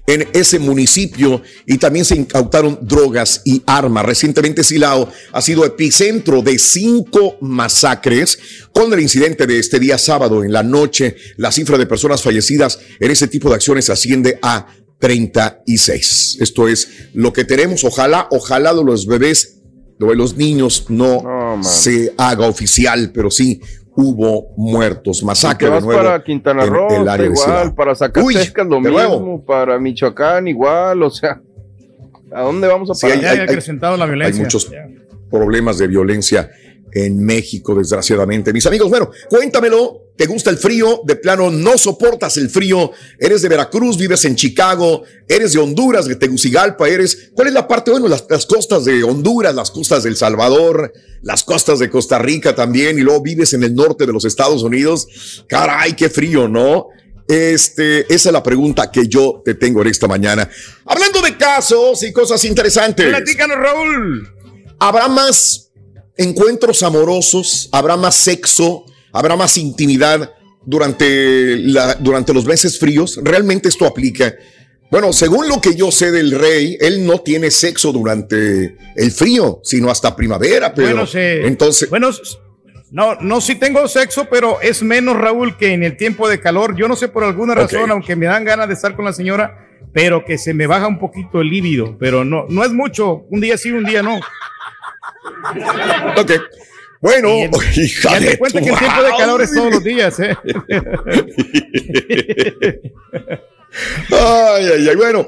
en ese municipio y también se incautaron drogas y armas. Recientemente Silao ha sido epicentro de cinco masacres con el incidente de este día sábado en la noche. La cifra de personas fallecidas en ese tipo de acciones asciende a 36. Esto es lo que tenemos. Ojalá, ojalá de los bebés, de los niños no, se haga oficial, pero sí hubo muertos. Masacre de nuevo para Quintana en Roo, el área igual, para Zacatecas lo de nuevo. mismo, para Michoacán igual, o sea, ¿a dónde vamos a Sí, parar? hay- hay- hay- Hay muchos problemas de violencia en México, desgraciadamente. Mis amigos, bueno, cuéntamelo. ¿Te gusta el frío? De plano, no soportas el frío. Eres de Veracruz, vives en Chicago, eres de Honduras, de Tegucigalpa, eres. ¿Cuál es la parte? Bueno, las, las costas de Honduras, las costas de El Salvador, las costas de Costa Rica también, y luego vives en el norte de los Estados Unidos. Caray, qué frío, ¿no? Este, esa es la pregunta que yo te tengo en esta mañana. Hablando de casos y cosas interesantes. Platícanos, Raúl. ¿Habrá más encuentros amorosos? ¿Habrá más sexo? ¿Habrá más intimidad durante, la, durante los meses fríos? ¿Realmente esto aplica? Bueno, según lo que yo sé del rey, él no tiene sexo durante el frío, sino hasta primavera. Pero Bueno, se- entonces, Bueno, no, no, sí tengo sexo, pero es menos, Raúl, que en el tiempo de calor. Yo no sé por alguna razón, aunque me dan ganas de estar con la señora, pero que se me baja un poquito el líbido. Pero no, no es mucho. Un día sí, un día no. Ok. Bueno, hija de cuenta que el tiempo de calor es todos los días, ¿eh? Ay, ay, ay. Bueno,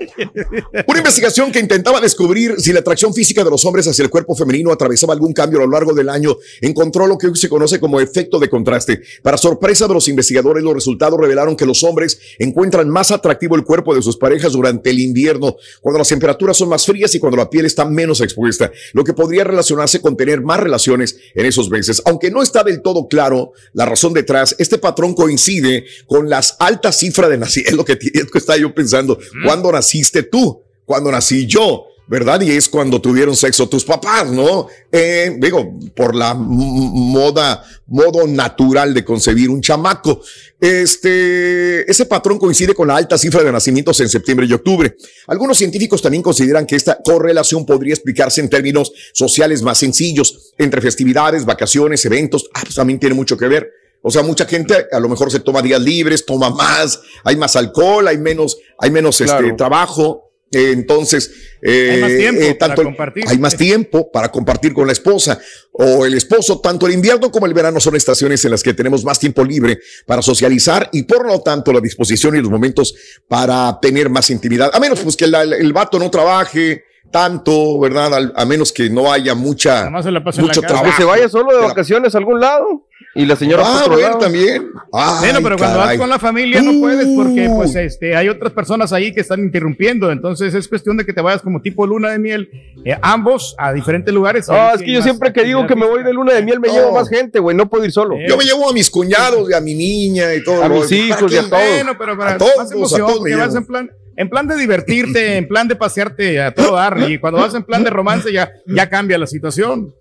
una investigación que intentaba descubrir si la atracción física de los hombres hacia el cuerpo femenino atravesaba algún cambio a lo largo del año encontró lo que hoy se conoce como efecto de contraste. Para sorpresa de los investigadores, los resultados revelaron que los hombres encuentran más atractivo el cuerpo de sus parejas durante el invierno, cuando las temperaturas son más frías y cuando la piel está menos expuesta, lo que podría relacionarse con tener más relaciones en esos meses. Aunque no está del todo claro la razón detrás, este patrón coincide con las altas cifras de nacimiento. Que, ti- es lo que estaba yo pensando. ¿Cuándo naciste tú? ¿Cuándo nací yo? ¿Verdad? Y es cuando tuvieron sexo tus papás, ¿no? Eh, digo, por la moda, modo natural de concebir un chamaco. Este, ese patrón coincide con la alta cifra de nacimientos en septiembre y octubre. Algunos científicos también consideran que esta correlación podría explicarse en términos sociales más sencillos, entre festividades, vacaciones, eventos. Ah, pues también tiene mucho que ver. O sea, mucha gente a lo mejor se toma días libres, toma más, hay más alcohol, hay menos, hay menos este, trabajo. Eh, entonces, eh, Hay más tiempo eh, para tanto compartir. hay más tiempo para compartir con la esposa o el esposo. Tanto el invierno como el verano son estaciones en las que tenemos más tiempo libre para socializar y por lo tanto la disposición y los momentos para tener más intimidad. A menos pues que la- el vato no trabaje tanto, ¿verdad? Al- a menos que no haya mucha, Nada más se la pasa en la mucho casa. trabajo. Que se vaya solo de vacaciones a algún lado y la señora Ah, bueno, lado. también. Ay, bueno, pero cuando caray. vas con la familia no puedes porque pues este hay otras personas ahí que están interrumpiendo, entonces es cuestión de que te vayas como tipo luna de miel, eh, ambos a diferentes lugares. Ah, Ahí es que yo siempre que digo que me voy de luna de miel me No. llevo más gente, güey, no puedo ir solo. Yo me llevo a mis cuñados y a mi niña y todo. A mis hijos ¿para y a todos. Bueno, pero para A todos, más a emoción, todos me porque vas llevo. en plan, en plan de divertirte, en plan de pasearte a todo dar, y cuando vas en plan de romance ya, ya cambia la situación.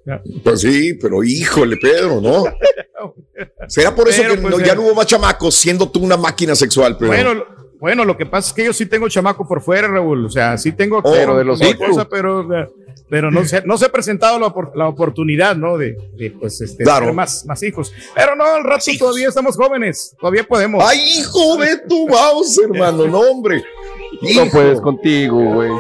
Pues sí, pero híjole, Pedro, ¿no? Será por eso Pero, que pues, no- ya no hubo más chamacos, siendo tú una máquina sexual, pero. Bueno, lo- bueno, lo que pasa es que yo sí tengo chamaco por fuera, Raúl. O sea, sí tengo Oh, Pero de los hijos. esposa, pero, pero no se, no se ha presentado la, la oportunidad, ¿no? De, de, pues, este, Claro. tener más, más hijos. Pero no, al rato todavía estamos jóvenes, todavía podemos. Ay, hijo, ve tu mouse, hermano, no, hombre. No puedes contigo, güey.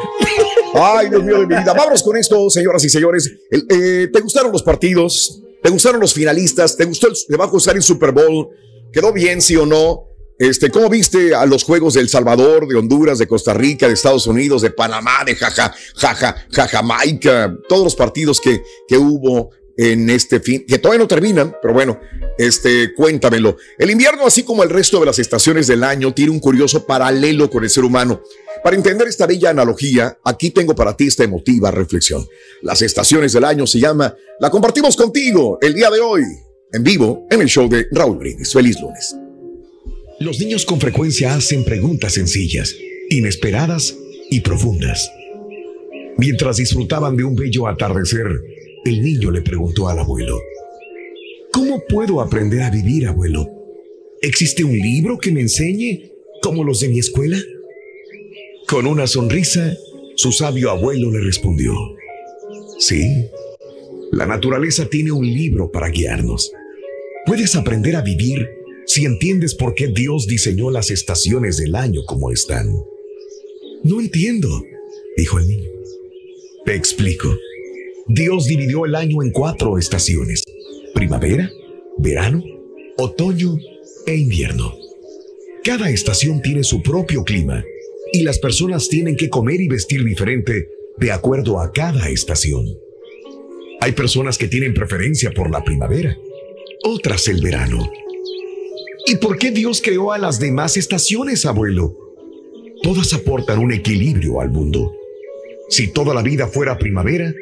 Ay, Dios mío de mi vida. Vámonos con esto, señoras y señores. El- eh, ¿Te gustaron los partidos? ¿Te gustaron los finalistas? ¿Te gustó el, te va a gustar el Super Bowl? ¿Quedó bien, sí o no? Este, ¿Cómo viste a los juegos de El Salvador, de Honduras, de Costa Rica, de Estados Unidos, de Panamá, de Jaja, Jaja, Jamaica? Todos los partidos que, que hubo en este fin, que todavía no terminan, pero bueno, este, cuéntamelo. El invierno, así como el resto de las estaciones del año, tiene un curioso paralelo con el ser humano. Para entender esta bella analogía, aquí tengo para ti esta emotiva reflexión. Las estaciones del año se llama, la compartimos contigo el día de hoy. en vivo en el show de Raúl Brindis. Feliz lunes. Los niños con frecuencia hacen preguntas sencillas, inesperadas y profundas. Mientras disfrutaban de un bello atardecer, el niño le preguntó al abuelo, ¿Cómo puedo aprender a vivir, abuelo? ¿Existe un libro que me enseñe como los de mi escuela? Con una sonrisa, su sabio abuelo le respondió, Sí, la naturaleza tiene un libro para guiarnos. Puedes aprender a vivir si entiendes por qué Dios diseñó las estaciones del año como están. No entiendo, dijo el niño. Te explico. Dios dividió el año en cuatro estaciones. Primavera, verano, otoño e invierno. Cada estación tiene su propio clima y las personas tienen que comer y vestir diferente de acuerdo a cada estación. Hay personas que tienen preferencia por la primavera, otras el verano. ¿Y por qué Dios creó a las demás estaciones, abuelo? Todas aportan un equilibrio al mundo. Si toda la vida fuera primavera,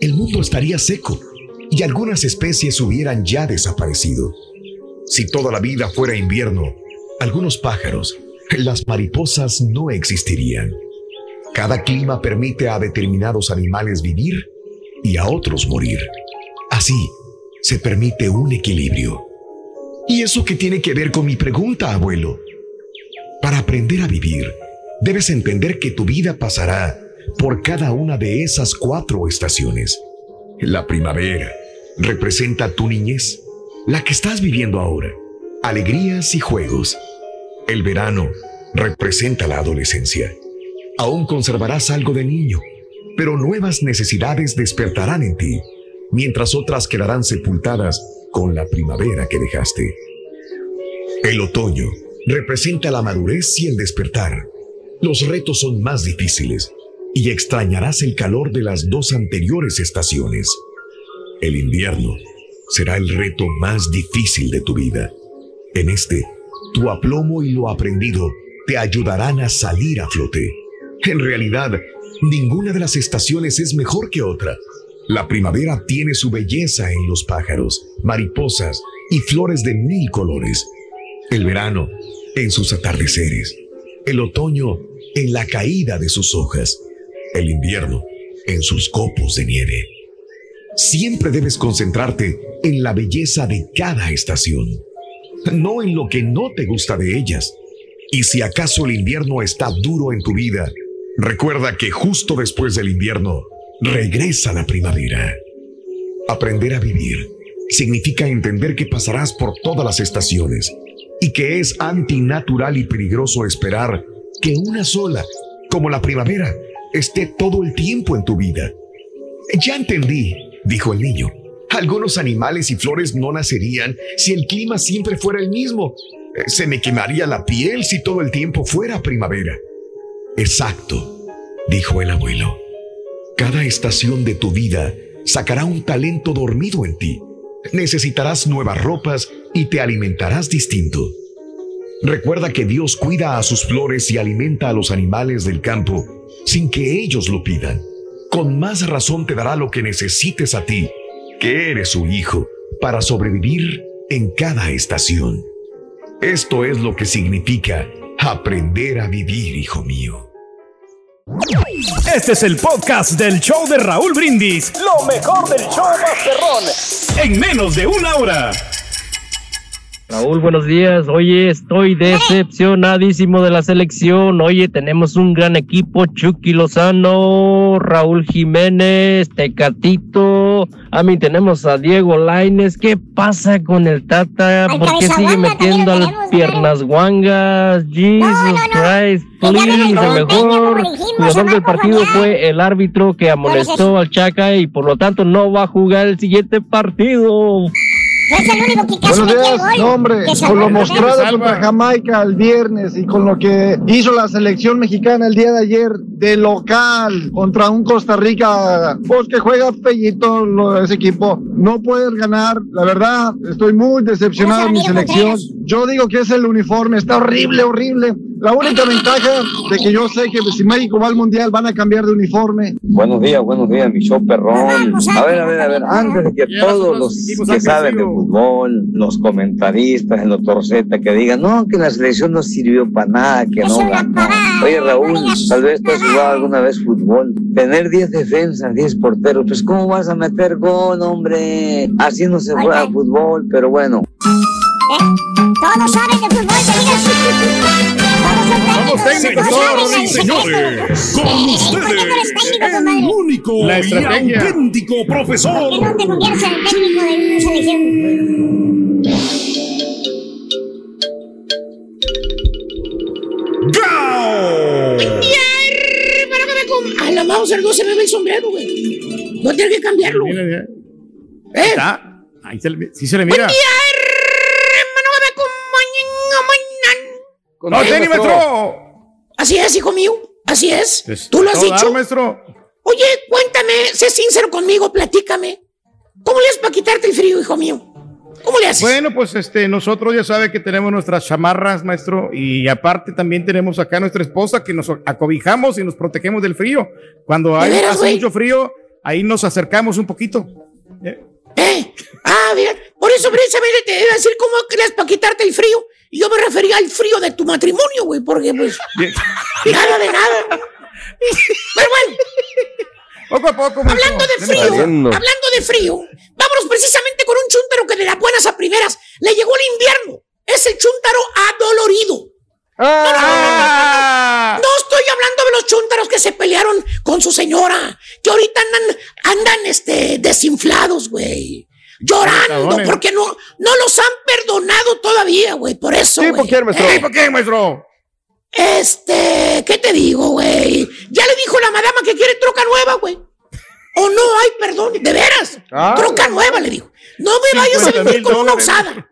el mundo estaría seco y algunas especies hubieran ya desaparecido. Si toda la vida fuera invierno, algunos pájaros, las mariposas no existirían. Cada clima permite a determinados animales vivir y a otros morir. Así, se permite un equilibrio. ¿Y eso qué tiene que ver con mi pregunta, abuelo? Para aprender a vivir, debes entender que tu vida pasará por cada una de esas cuatro estaciones. La primavera representa tu niñez, la que estás viviendo ahora, alegrías y juegos. El verano representa la adolescencia. Aún conservarás algo de niño, pero nuevas necesidades despertarán en ti, mientras otras quedarán sepultadas con la primavera que dejaste. El otoño representa la madurez y el despertar. Los retos son más difíciles y extrañarás el calor de las dos anteriores estaciones. El invierno será el reto más difícil de tu vida. En este, tu aplomo y lo aprendido te ayudarán a salir a flote. En realidad, ninguna de las estaciones es mejor que otra. La primavera tiene su belleza en los pájaros, mariposas y flores de mil colores. El verano en sus atardeceres. El otoño en la caída de sus hojas. El invierno en sus copos de nieve. Siempre debes concentrarte en la belleza de cada estación, no en lo que no te gusta de ellas. Y si acaso el invierno está duro en tu vida, recuerda que justo después del invierno regresa la primavera. Aprender a vivir significa entender que pasarás por todas las estaciones y que es antinatural y peligroso esperar que una sola, como la primavera, esté todo el tiempo en tu vida. Ya entendí, dijo el niño. Algunos animales y flores no nacerían si el clima siempre fuera el mismo. Se me quemaría la piel si todo el tiempo fuera primavera. Exacto, dijo el abuelo. Cada estación de tu vida sacará un talento dormido en ti. Necesitarás nuevas ropas y te alimentarás distinto. Recuerda que Dios cuida a sus flores y alimenta a los animales del campo sin que ellos lo pidan. Con más razón te dará lo que necesites a ti, que eres su hijo, para sobrevivir en cada estación. Esto es lo que significa aprender a vivir, hijo mío. Este es el podcast del show de Raúl Brindis. Lo mejor del show Masterrón. En menos de una hora. Raúl, buenos días. Oye, estoy decepcionadísimo de la selección. Oye, tenemos un gran equipo. Chucky Lozano, Raúl Jiménez, Tecatito. A mí tenemos a Diego Laines. ¿Qué pasa con el Tata? ¿Por qué sigue metiendo a las piernas guangas? Jesus Christ, please. El mejor jugador del partido fue el árbitro que amonestó al Chaca y por lo tanto no va a jugar el siguiente partido. Es el único que casi Buenos días, gol. no, hombre, Que con lo mostrado contra Jamaica el viernes y con lo que hizo la selección mexicana el día de ayer de local contra un Costa Rica, pues que juega fellito lo- ese equipo, no pueden ganar, la verdad, estoy muy decepcionado de mi selección. Yo digo que es el uniforme, está horrible, horrible. La única ventaja de que yo sé que si México va al mundial van a cambiar de uniforme. Buenos días, buenos días, mi show perrón. A ver, a ver, a ver, antes de que todos los que saben de fútbol, los comentaristas, el doctor Z, que digan, no, que la selección no sirvió para nada, que no ganó. Oye, Raúl, tal vez tú has jugado alguna vez fútbol. Tener 10 defensas, 10 porteros, pues ¿cómo vas a meter gol, hombre? Así no se juega fútbol, pero bueno. Todos saben de fútbol, señores. Vamos técnicos, señoras y señores, con ustedes, el único La y auténtico profesor. Te en el técnico de una selección. Para que me com- A la Mauser no se me ve el sombrero, güey. No tiene que cambiarlo. Mira, mira. ¿Eh? Está. Ahí se le, sí se le mira. Con No, tenis, maestro. Así es, hijo mío. Así es. Tú lo has todo dar, dicho. maestro. Oye, cuéntame, sé sincero conmigo, platícame. ¿Cómo le haces para quitarte el frío, hijo mío? ¿Cómo le haces? Bueno, pues este, nosotros ya sabe que tenemos nuestras chamarras, maestro, y aparte también tenemos acá nuestra esposa que nos acobijamos y nos protegemos del frío. Cuando hay, veras, hace güey? mucho frío, ahí nos acercamos un poquito. ¿Eh? Ah, mira, por eso precisamente te iba a decir cómo le haces para quitarte el frío. Y yo me refería al frío de tu matrimonio, güey, porque pues... nada de nada. Pero bueno, Poco a poco. hablando de frío, hablando de frío, vámonos precisamente con un chúntaro que de las buenas a primeras le llegó el invierno. Es el chúntaro adolorido. No, no, no, estoy hablando de los chúntaros que se pelearon con su señora, que ahorita andan, andan este, desinflados, güey. Llorando porque no, no los han perdonado todavía, güey. Por eso, güey. ¿Eh? ¿Por qué, maestro? Este, ¿qué te digo, güey? Ya le dijo la madama que quiere troca nueva, güey. O no, ay, perdón, de veras. Ah. troca nueva, le dijo. No me vayas a 50 vender mil con una usada.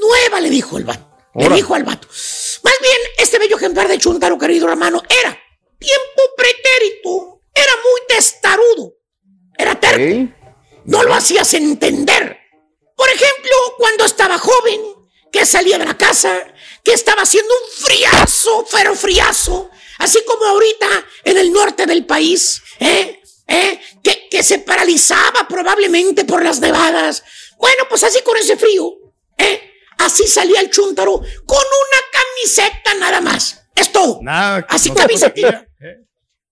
Nueva, le dijo el vato. Le dijo al vato. Más bien, este bello ejemplar de Chuntaro, querido hermano, era tiempo pretérito. Era muy testarudo. Era terco. No lo hacías entender. Por ejemplo, cuando estaba joven, que salía de la casa, que estaba haciendo un friazo, pero friazo, así como ahorita en el norte del país, ¿eh? ¿Eh? Que, que se paralizaba probablemente por las nevadas. Bueno, pues así con ese frío, ¿eh? Así salía el chúntaro con una camiseta nada más. Es todo. Nada. Así no se camisetita.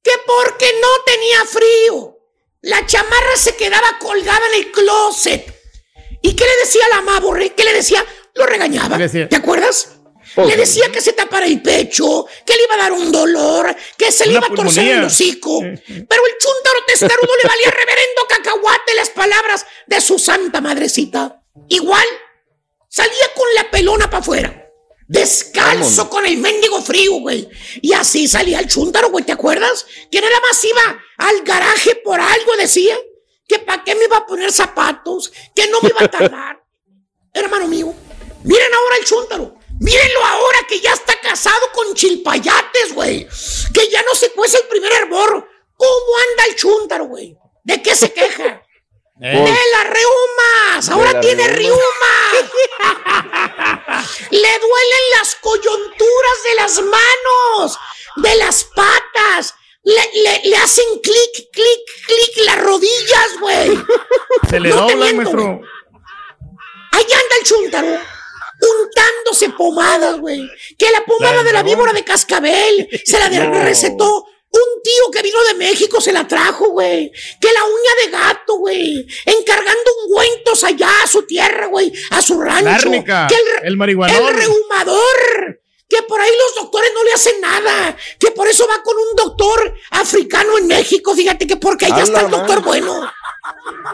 Que porque no tenía frío. La chamarra se quedaba colgada en el closet. ¿Y qué le decía la mamá, Borre? ¿Qué le decía? Lo regañaba. ¿Te acuerdas? Le decía que se tapara el pecho, que le iba a dar un dolor, que se le Una iba a torcer pulmonía. el hocico. Pero el chúntaro testarudo le valía reverendo cacahuate las palabras de su santa madrecita. Igual, salía con la pelona para afuera. Descalzo con el mendigo frío, güey. Y así salía el chúntaro, güey, ¿te acuerdas? Que nada más iba al garaje por algo, decía. Que para qué me iba a poner zapatos, que no me iba a tardar. Hermano mío, miren ahora el chúntaro. Mírenlo ahora que ya está casado con chilpayates, güey. Que ya no se cuece el primer hervor. ¿Cómo anda el chúntaro, güey? ¿De qué se queja? Eh. De las reumas. Ahora la tiene reuma. riuma. Le duelen las coyunturas de las manos, de las patas. Le, le- le hacen clic, clic, clic las rodillas, güey. Se le No doblan, maestro. Ahí anda el chúntaro. Untándose pomadas, güey. Que la pomada La de la víbora de cascabel se la No. recetó. Un tío que vino de México se la trajo, güey. Que la uña de gato, güey. Encargando ungüentos allá a su tierra, güey. A su rancho. Que el marihuanón. El rehumador. Que por ahí los doctores no le hacen nada. Que por eso va con un doctor africano en México. Fíjate que porque allá está el doctor bueno.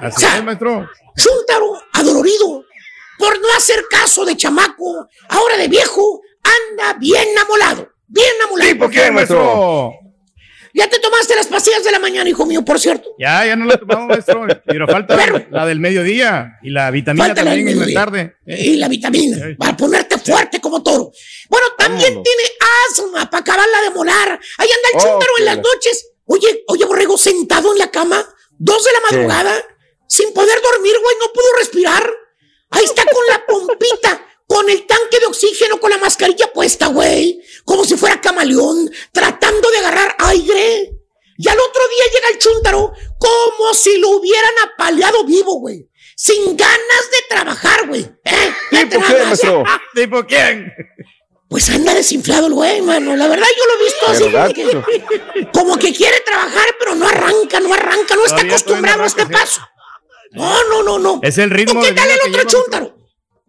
Así O sea, es, maestro. Chúntaro, adolorido, por no hacer caso de chamaco, ahora de viejo, anda bien amolado, bien amolado. ¿Por qué, maestro? Ya te tomaste las pastillas de la mañana, hijo mío, por cierto. Ya, ya no la tomamos, maestro. Pero falta la del mediodía y la vitamina Falta la del también en la mediodía. tarde. Y la vitamina, para ponerte fuerte como toro. Bueno, también tiene asma para acabarla de molar. Ahí anda el Oh, chúntaro en las la- noches. Oye, oye, borrego, sentado en la cama, dos de la madrugada, sin poder dormir, güey, no pudo respirar. Ahí está con la pompita, con el tanque de oxígeno, con la mascarilla puesta, güey. Como si fuera camaleón, tratando de agarrar aire. Y al otro día llega el chúntaro como si lo hubieran apaleado vivo, güey. Sin ganas de trabajar, güey. ¿Eh? ¿Tipo qué, maestro? ¿Tipo quién? Pues anda desinflado el güey, mano. La verdad yo lo he visto así como que, como que quiere trabajar, pero no arranca, no arranca, no está acostumbrado a este paso. No, no, no, no. Es el ritmo ¿O qué de tal el otro lleva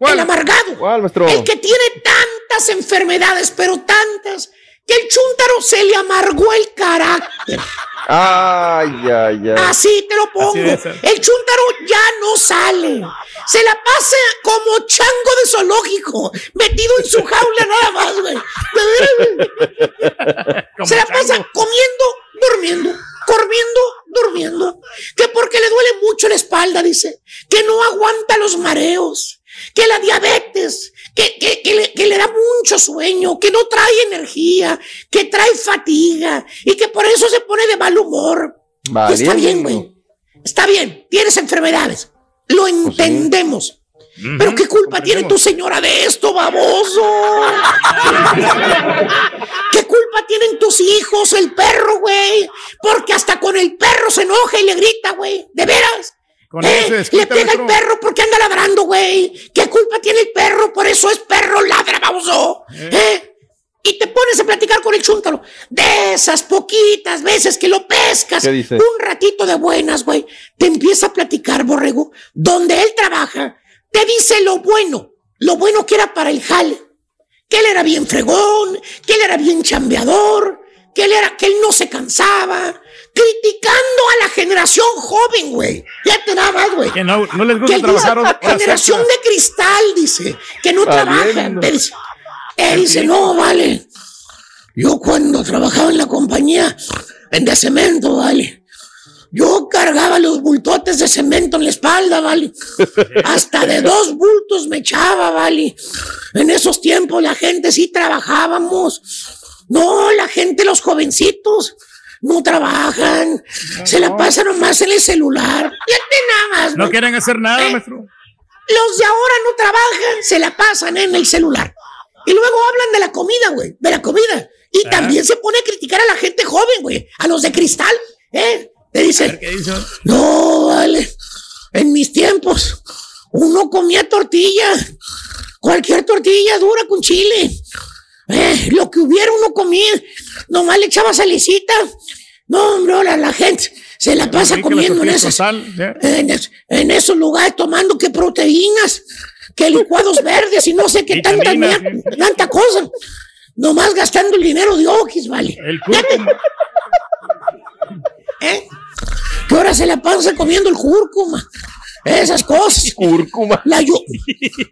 El amargado. ¿Cuál, maestro? El que tiene tantas enfermedades, pero tantas, que el chúntaro se le amargó el carácter. Ay, ay, ay. Así te lo pongo. El chúntaro ya no sale. Se la pasa como chango de zoológico, metido en su jaula nada más, güey. Se la pasa comiendo, durmiendo, comiendo, durmiendo. Que porque le duele mucho la espalda, dice. Que no aguanta los mareos. Que la diabetes, que, que- que le, que le da mucho sueño, que no trae energía, que trae fatiga y que por eso se pone de mal humor. Vale, Está bien, güey. Está bien, tienes enfermedades. Lo entendemos. Pero qué culpa tiene tu señora de esto, baboso. ¿Qué culpa tienen tus hijos, el perro, güey? Porque hasta con el perro se enoja y le grita, güey. ¿De veras? Con ¿Eh? Le pega el perro porque anda ladrando, güey. ¿Qué culpa tiene el perro? Por eso es perro ladra, baboso. ¿Eh? Y te pones a platicar con el chúntaro. De esas poquitas veces que lo pescas. Un ratito de buenas, güey. Te empieza a platicar, borrego. Donde él trabaja, te dice lo bueno. Lo bueno que era para el jale. Que él era bien fregón, que él era bien chambeador, que él, era, que él no se cansaba. Criticando a la generación joven, güey. Ya te da más, güey. Que no, no les Que gusta él trabajar horas generación de cristal, dice, que no trabajan. Te dice, él dice, no, vale. Yo cuando trabajaba en la compañía en de cemento, vale. Yo cargaba los bultotes de cemento en la espalda, vale. Hasta de dos bultos me echaba, vale. En esos tiempos la gente sí trabajábamos. No, la gente, los jovencitos, no trabajan. Se la pasan nomás en el celular. Fíjate nada más, No quieren hacer nada, maestro. Los de ahora no trabajan, se la pasan en el celular. Y luego hablan de la comida, güey, de la comida. Y Ah. también se pone a criticar a la gente joven, güey, a los de cristal, ¿eh? Te dicen, ¿Qué dice? no, vale, en mis tiempos uno comía tortilla, cualquier tortilla dura con chile. Eh, lo que hubiera uno comía, nomás le echaba salicita. No, hombre, ahora la gente se la pasa comiendo en esas, en, es- en esos lugares tomando que proteínas, que licuados verdes y no sé qué tanta, tanta cosa. Nomás gastando el dinero de Ojis, vale. El cúrcuma. ¿Eh? Que ahora se la pasa comiendo el cúrcuma. Esas cosas. Cúrcuma. La, llu-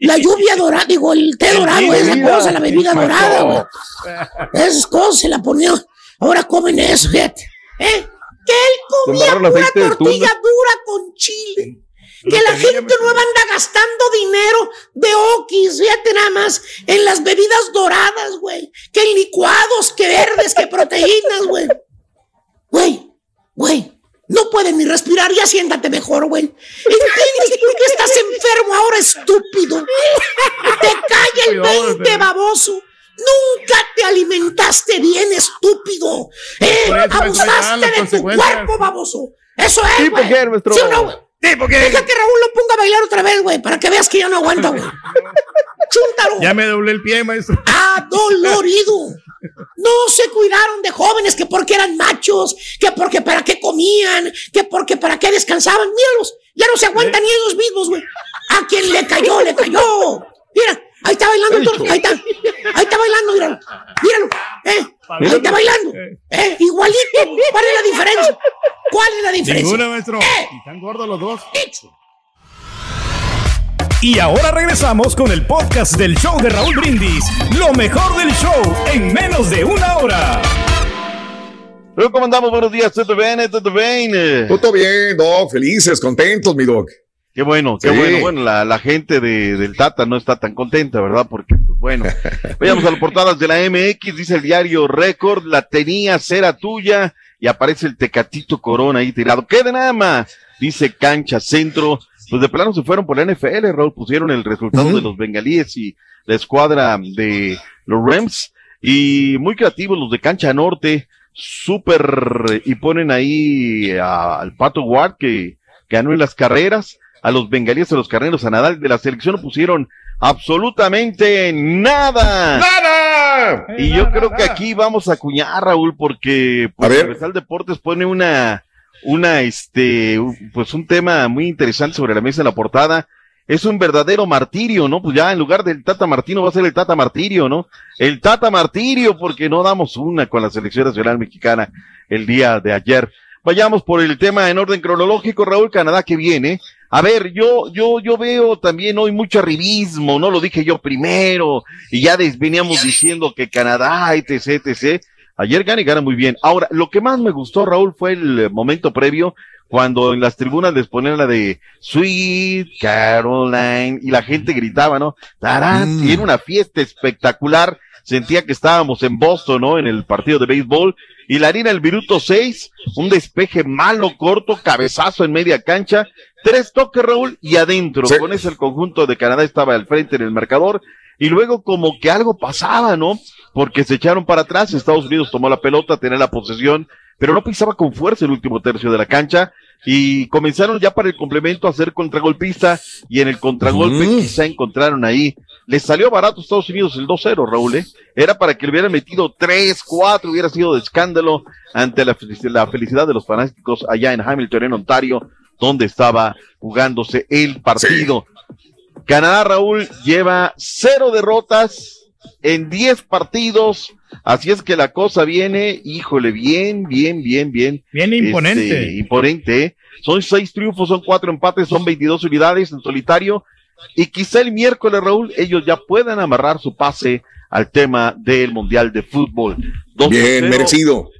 la lluvia dorada, digo, el té dorado, esa bebida. cosa, la bebida dorada, güey. Esas cosas se la ponía. Ahora comen eso, fíjate. ¿Eh? Que él comía de tortilla dura con chile. Que la gente no anda gastando dinero de okis, fíjate nada más, en las bebidas doradas, güey. Que en licuados, que verdes, que proteínas, güey. Güey, güey, no puedes ni respirar, ya siéntate mejor, güey. ¿Entiendes por qué estás enfermo ahora, estúpido? Te calla el Cuidado, 20, bebé. baboso. Nunca te alimentaste bien, estúpido. Eh, abusaste de tu cuerpo, baboso. Eso es, ¿Tipo güey. qué, maestro? ¿Sí o no, güey? ¿Tipo qué? Deja que Raúl lo ponga a bailar otra vez, güey, para que veas que ya no aguanta, güey. Chúntaro. Ya me doblé el pie, maestro. Adolorido. No se cuidaron de jóvenes que porque eran machos, que porque para qué comían, que porque para qué descansaban. Míralos, ya no se aguantan ni ellos mismos, güey. A quien le cayó, le cayó. Mira, ahí está bailando el toro, ahí está. Ahí está bailando, míralo. Míralo, eh. Ahí está bailando. Eh, igualito. ¿Cuál es la diferencia? ¿Cuál es la diferencia? Ninguna, maestro. Eh. Y Están gordos los dos. Y ahora regresamos con el podcast del show de Raúl Brindis. Lo mejor del show en menos de una hora. ¿cómo andamos? Buenos días, ¿todo bien? ¿Todo bien? Todo bien, Doc. Felices, contentos, mi Doc. Qué bueno, qué Sí. bueno. Bueno, la, la gente de, del Tata no está tan contenta, ¿verdad? Porque, pues, bueno, veamos a las portadas de la MX, dice el diario Récord, la tenía, era tuya, y aparece el Tecatito Corona ahí tirado. ¡Qué de nada más! Dice Cancha Centro, pues de plano se fueron por la NFL, Raúl, pusieron el resultado de los bengalíes y la escuadra de los Rams, y muy creativos los de Cancha Norte, súper, y ponen ahí a- al Pato Ward que ganó en las carreras, a los bengalíes, a los carneros, a Nadal de la selección no pusieron absolutamente nada. ¡Nada! Y yo creo que aquí vamos a acuñar, Raúl, porque pues, Universal Deportes pone una, una, este, pues un tema muy interesante sobre la mesa en la portada. Es un verdadero martirio, ¿no? Pues ya en lugar del Tata Martino va a ser el Tata Martirio, ¿no? El Tata Martirio, porque no damos una con la selección nacional mexicana el día de ayer. Vayamos por el tema en orden cronológico, Raúl Canadá que viene. A ver, yo, yo, yo veo también hoy mucho arribismo, no lo dije yo primero, y ya des- veníamos diciendo que Canadá, etc, etc. Ayer gana y gana muy bien. Ahora, lo que más me gustó, Raúl, fue el eh, momento previo, cuando en las tribunas les ponían la de Sweet Caroline, y la gente gritaba, ¿no? Tarán, y era una fiesta espectacular. Sentía que estábamos en Boston, ¿no? En el partido de béisbol. Y la harina el minuto seis, un despeje malo, corto, cabezazo en media cancha, tres toques, Raúl, y adentro. Con ese el conjunto de Canadá estaba al frente en el marcador. Y luego como que algo pasaba, ¿no? Porque se echaron para atrás, Estados Unidos tomó la pelota, tenía la posesión, pero no pisaba con fuerza el último tercio de la cancha. Y comenzaron ya para el complemento a hacer contragolpista, y en el contragolpe quizá encontraron ahí. Les salió barato a Estados Unidos el 2-0, Raúl, ¿eh? Era para que le hubieran metido 3, 4, hubiera sido de escándalo ante la, la felicidad de los fanáticos allá en Hamilton, en Ontario, donde estaba jugándose el partido. Canadá, Raúl, lleva cero derrotas en 10 partidos. Así es que la cosa viene, híjole, bien, bien, bien, bien. Bien imponente. Este, imponente. ¿eh? Son seis triunfos, son cuatro empates, son 22 unidades en solitario. Y quizá el miércoles, Raúl, ellos ya puedan amarrar su pase al tema del Mundial de Fútbol. Bien, merecido.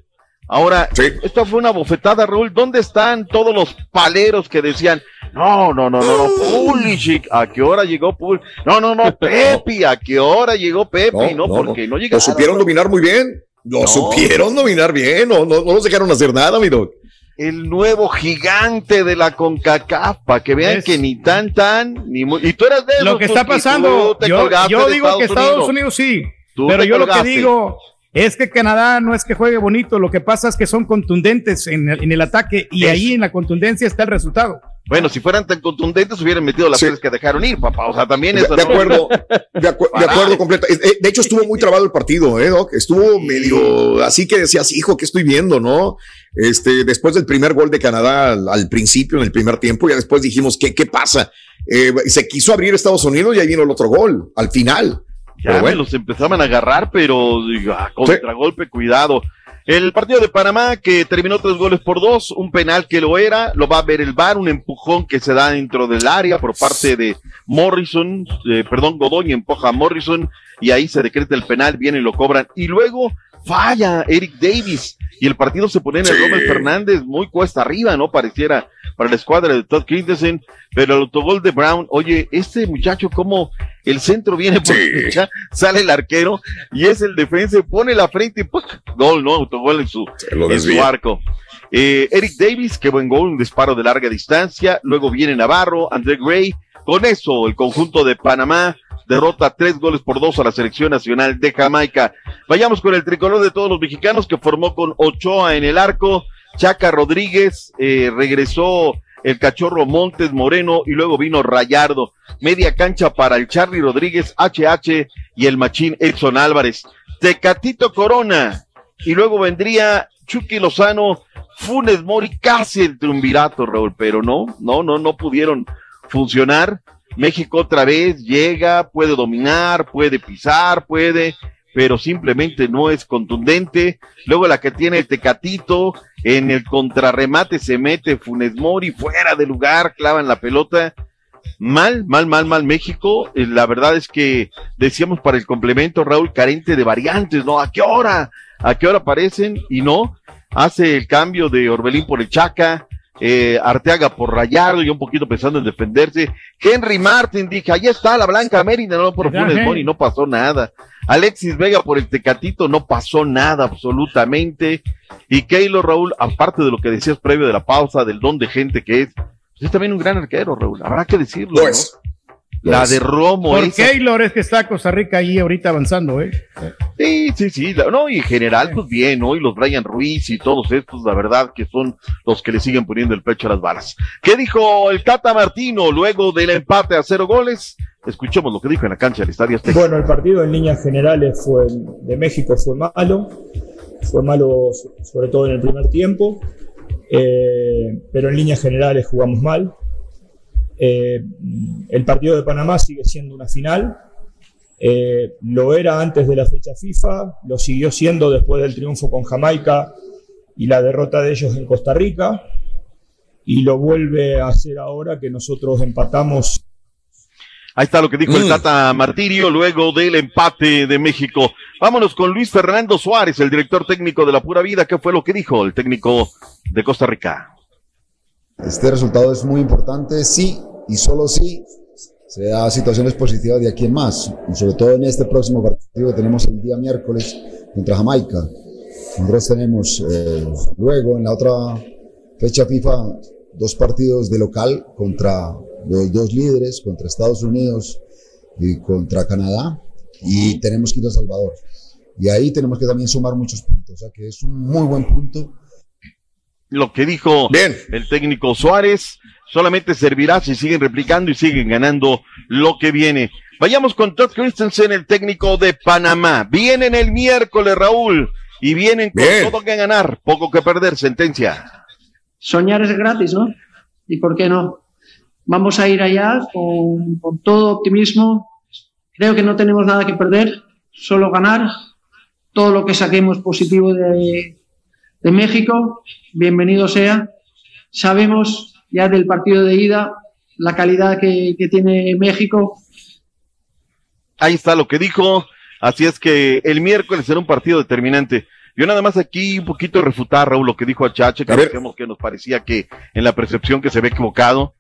Ahora, esta fue una bofetada, Raúl. ¿Dónde están todos los paleros que decían, no, no, no, no, no, Pulisic, ¿a qué hora llegó Pul? No, no, no, Pepe, ¿a qué hora llegó Pepe? No, porque no, llega Lo supieron dominar muy bien. Lo No. supieron dominar bien. No, no, no los dejaron hacer nada, mi doc. El nuevo gigante de la CONCACAF, para que vean Es- que ni tan, tan, ni muy... Y tú eres de Lo esos, que está pasando, yo, digo que Estados Unidos sí, Tú pero yo lo que digo es que Canadá no es que juegue bonito, lo que pasa es que son contundentes en el, en el ataque y Eso. ahí en la contundencia está el resultado. Bueno, si fueran tan contundentes hubieran metido las tres que dejaron ir, papá. O sea, también De, eso de no- acuerdo, de, acu- de acuerdo completo. Eh, De hecho, estuvo muy trabado el partido, ¿eh, Doc? Estuvo medio así que decías, hijo, ¿qué estoy viendo, no? Este, después del primer gol de Canadá al, al principio, en el primer tiempo, ya después dijimos, ¿qué, qué pasa? Eh, se quiso abrir Estados Unidos y ahí vino el otro gol, al final. Ya Pero me bueno. los empezaban a agarrar, pero digo, ah, contragolpe, cuidado. El partido de Panamá que terminó tres goles por dos, un penal que lo era, lo va a ver el VAR, un empujón que se da dentro del área por parte de Morrison, eh, perdón, Godoy empuja a Morrison y ahí se decreta el penal, viene y lo cobran. Y luego falla Eric Davis y el partido se pone en el Sí. Gómez Fernández muy cuesta arriba, ¿no? Pareciera para la escuadra de Todd Christensen, pero el autogol de Brown, oye, este muchacho como el centro viene por derecha, sale el arquero y es el defensa, pone la frente y ¡puc! gol, ¿no? Autogol en su, en su arco. Eh, Eric Davis, qué buen gol, un disparo de larga distancia, luego viene Navarro, André Gray, con eso el conjunto de Panamá derrota tres goles por dos a la selección nacional de Jamaica. Vayamos con el tricolor de todos los mexicanos que formó con Ochoa en el arco, Chaca Rodríguez, eh, regresó el cachorro Montes Moreno y luego vino Rayardo. Media cancha para el Charlie Rodríguez, HH y el machín Edson Álvarez. Tecatito Corona y luego vendría Chucky Lozano, Funes Mori, casi el triunvirato, Raúl, pero no, no, no, no pudieron funcionar. México otra vez llega, puede dominar, puede pisar, puede, pero simplemente no es contundente. Luego la que tiene el Tecatito, en el contrarremate se mete Funes Mori fuera de lugar, clavan la pelota. Mal, mal, mal, mal México. Eh, La verdad es que decíamos para el complemento, Raúl, carente de variantes, ¿no? ¿A qué hora? ¿A qué hora aparecen? Y no, hace el cambio de Orbelín por el Chaca, eh, Arteaga por Rayardo y un poquito pensando en defenderse. Henry Martin, dije, ahí está la Blanca Mérida, no por Funes. Mori, no pasó nada. Alexis Vega por el Tecatito, no pasó nada absolutamente. Y Keylor Raúl, aparte de lo que decías previo de la pausa, del don de gente que es, es también un gran arquero, Raúl. Habrá que decirlo. Lo es. ¿no? La de Romo. Por esa- Keylor es que está Costa Rica ahí ahorita avanzando, ¿eh? Sí, sí, sí. la- No, y en general, pues bien, ¿no? Y los Brian Ruiz y todos estos, la verdad, que son los que le siguen poniendo el pecho a las balas. ¿Qué dijo el Tata Martino luego del empate a cero goles? Escuchemos lo que dijo en la cancha del Estadio Azteca. Bueno, el partido en líneas generales fue de México fue malo, fue malo so- sobre todo en el primer tiempo, eh, pero en líneas generales jugamos mal. Eh, el partido de Panamá sigue siendo una final, eh, lo era antes de la fecha FIFA, lo siguió siendo después del triunfo con Jamaica y la derrota de ellos en Costa Rica, y lo vuelve a hacer ahora que nosotros empatamos Ahí está lo que dijo el Tata Martirio luego del empate de México. Vámonos con Luis Fernando Suárez, el director técnico de la Pura Vida. ¿Qué fue lo que dijo el técnico de Costa Rica? Este resultado es muy importante, sí, y solo sí se da situaciones positivas de aquí en más, sobre todo en este próximo partido que tenemos el día miércoles contra Jamaica. Nosotros tenemos eh, luego en la otra fecha FIFA dos partidos de local contra los dos líderes, contra Estados Unidos y contra Canadá, y tenemos que ir a Salvador. Y ahí tenemos que también sumar muchos puntos, o sea que es un muy buen punto Lo que dijo el técnico Suárez solamente servirá si siguen replicando y siguen ganando lo que viene. Vayamos con Todd Christensen, el técnico de Panamá. Vienen el miércoles, Raúl, y vienen con Bien. todo que ganar, poco que perder, sentencia. soñar es gratis, ¿no? ¿Y por qué no? Vamos a ir allá con, con todo optimismo. Creo que no tenemos nada que perder, solo ganar. Todo lo que saquemos positivo de, de México, bienvenido sea. Sabemos ya del partido de ida la calidad que, que tiene México. Ahí está lo que dijo. Así es que el miércoles será un partido determinante. Yo nada más aquí un poquito refutar, Raúl, lo que dijo a Chache, que, decíamos que nos parecía que en la percepción que se ve equivocado.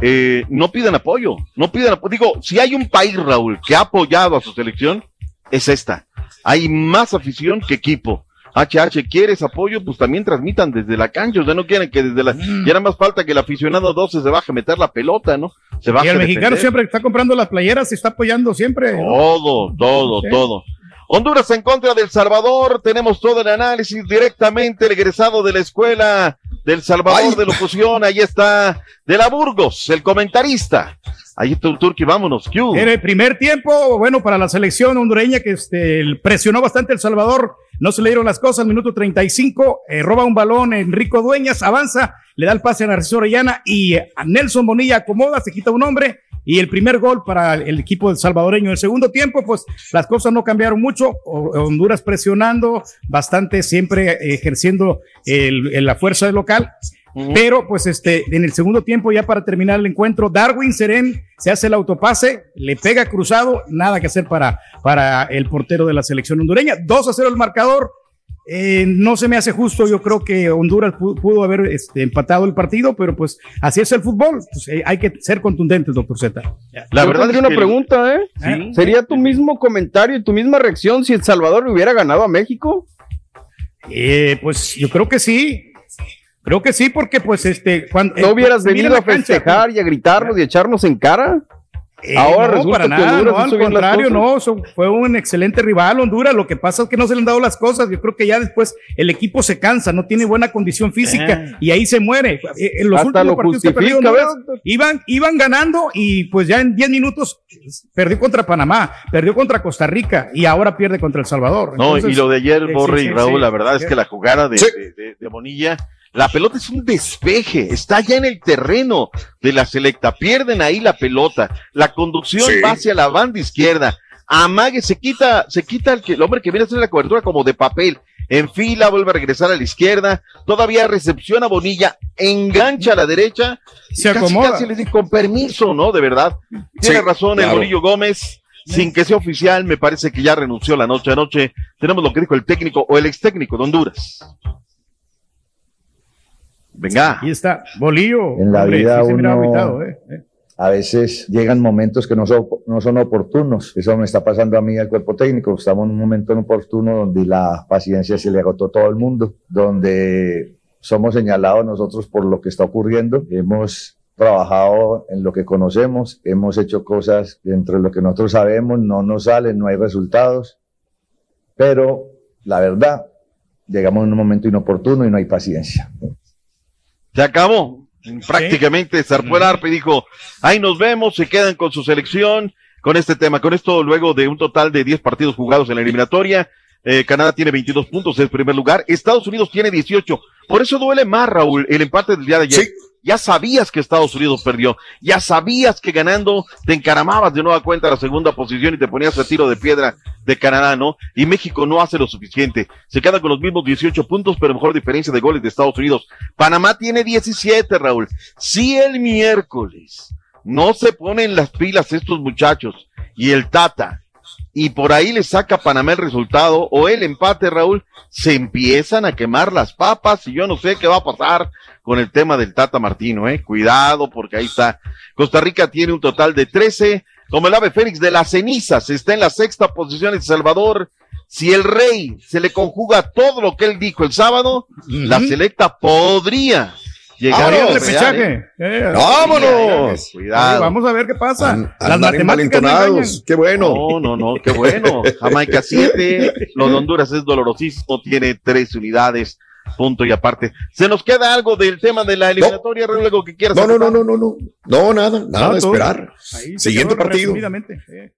Eh, no pidan apoyo, no pidan apoyo. Digo, si hay un país, Raúl, que ha apoyado a su selección, es esta. Hay más afición que equipo. HH, ¿quieres apoyo? Pues también transmitan desde la cancha. O sea, no quieren que desde la. Mm. Ya nada más falta que el aficionado 12 se baje a meter la pelota, ¿no? Se baje Y el mexicano defender. siempre está comprando las playeras y está apoyando siempre. ¿no? Todo, todo, Sí. todo. Honduras en contra del Salvador. Tenemos todo el análisis directamente el egresado de la escuela del Salvador de locución. Ahí está de la Burgos, el comentarista. Ahí está el Turqui, vámonos. ¿qué hubo? En el primer tiempo, bueno, para la selección hondureña que este, presionó bastante El Salvador, no se le dieron las cosas, minuto 35, eh, roba un balón Enrico Dueñas, avanza, le da el pase a Narciso Orellana y eh, Nelson Bonilla acomoda, se quita un hombre y el primer gol para el equipo del salvadoreño. En el segundo tiempo, pues las cosas no cambiaron mucho, Honduras presionando bastante, siempre eh, ejerciendo el- la fuerza del local. Pero pues este, en el segundo tiempo, ya para terminar el encuentro, Darwin Seren se hace el autopase, le pega cruzado, nada que hacer para, para el portero de la selección hondureña. 2 a 0 el marcador. Eh, no se me hace justo, yo creo que Honduras pu- pudo haber este, empatado el partido, pero pues así es el fútbol. Pues, eh, hay que ser contundentes, doctor Z. La verdad tendría una pregunta, ¿eh? Sí. ¿Sería tu mismo comentario y tu misma reacción si El Salvador le hubiera ganado a México? Eh, pues yo creo que sí. Creo que sí, porque pues este. Cuando, ¿No hubieras venido a cancha, festejar y a gritarnos y a echarnos en cara? Eh, Ahora no, resulta para que nada, Honduras no, al contrario, no, fue un excelente rival Honduras, lo que pasa es que no se le han dado las cosas, yo creo que ya después el equipo se cansa, no tiene buena condición física Ah. y ahí se muere. Eh, En los Hasta últimos lo partidos que justifica, Honduras, iban, iban ganando y pues ya en 10 minutos perdió contra Panamá, perdió contra Costa Rica y ahora pierde contra El Salvador. No, Entonces, y lo de ayer, sí, Borre sí, y Raúl, sí. la verdad es que la jugada de, de, de- de Bonilla, la pelota es un despeje, está ya en el terreno de la selecta, pierden ahí la pelota, la conducción Sí. va hacia la banda izquierda, Amague se quita, se quita el, que, el hombre que viene a hacer la cobertura como de papel, en fila, vuelve a regresar a la izquierda, todavía recepciona Bonilla, engancha a la derecha, Se casi, acomoda. casi le dice con permiso, ¿no? De verdad. Tiene Sí, razón el claro. Bolillo Gómez. Sin que sea oficial, me parece que ya renunció la noche a noche. Tenemos lo que dijo el técnico o el ex técnico de Honduras. Venga. Ahí está, Bolillo. En la hombre, vida sí uno- eh, eh. A veces llegan momentos que no son, no son oportunos. Eso me está pasando a mí al cuerpo técnico. Estamos en un momento inoportuno donde la paciencia se le agotó a todo el mundo, donde somos señalados nosotros por lo que está ocurriendo. Hemos trabajado en lo que conocemos, hemos hecho cosas dentro de lo que nosotros sabemos, no nos salen, no hay resultados, pero la verdad, llegamos en un momento inoportuno y no hay paciencia. Se acabó. Prácticamente zarpó el arpa y dijo, ahí nos vemos, se quedan con su selección, con este tema. Con esto, luego de un total de 10 partidos jugados en la eliminatoria, eh, Canadá tiene 22 puntos en primer lugar, Estados Unidos tiene 18. Por eso duele más, Raúl, el empate del día de ayer. Ya sabías que Estados Unidos perdió, ya sabías que ganando te encaramabas de nueva cuenta a la segunda posición y te ponías a tiro de piedra de Canadá, ¿no? Y México no hace lo suficiente. Se queda con los mismos 18 puntos, pero mejor diferencia de goles de Estados Unidos. Panamá tiene 17, Raúl. Si el miércoles no se ponen las pilas estos muchachos y el Tata y por ahí le saca Panamá el resultado o el empate, Raúl, se empiezan a quemar las papas y yo no sé qué va a pasar con el tema del Tata Martino, eh. Cuidado porque ahí está. Costa Rica tiene un total de 13, como el ave Fénix de las cenizas, está en la sexta posición El Salvador. Si el rey se le conjuga todo lo que él dijo el sábado, la selecta podría llegar a repechaje. repechaje. Eh, ¡Vámonos! Cuidado. Vamos a ver qué pasa. Las Andan matemáticas. Qué bueno. No, no, no, qué bueno. Jamaica 7, lo de Honduras es dolorosísimo, tiene tres unidades, punto y aparte. ¿Se nos queda algo del tema de la eliminatoria, Raúl, algo que quieras No, no, no, no, no, no. No, nada, nada, No, esperar. Ahí, Siguiente partido.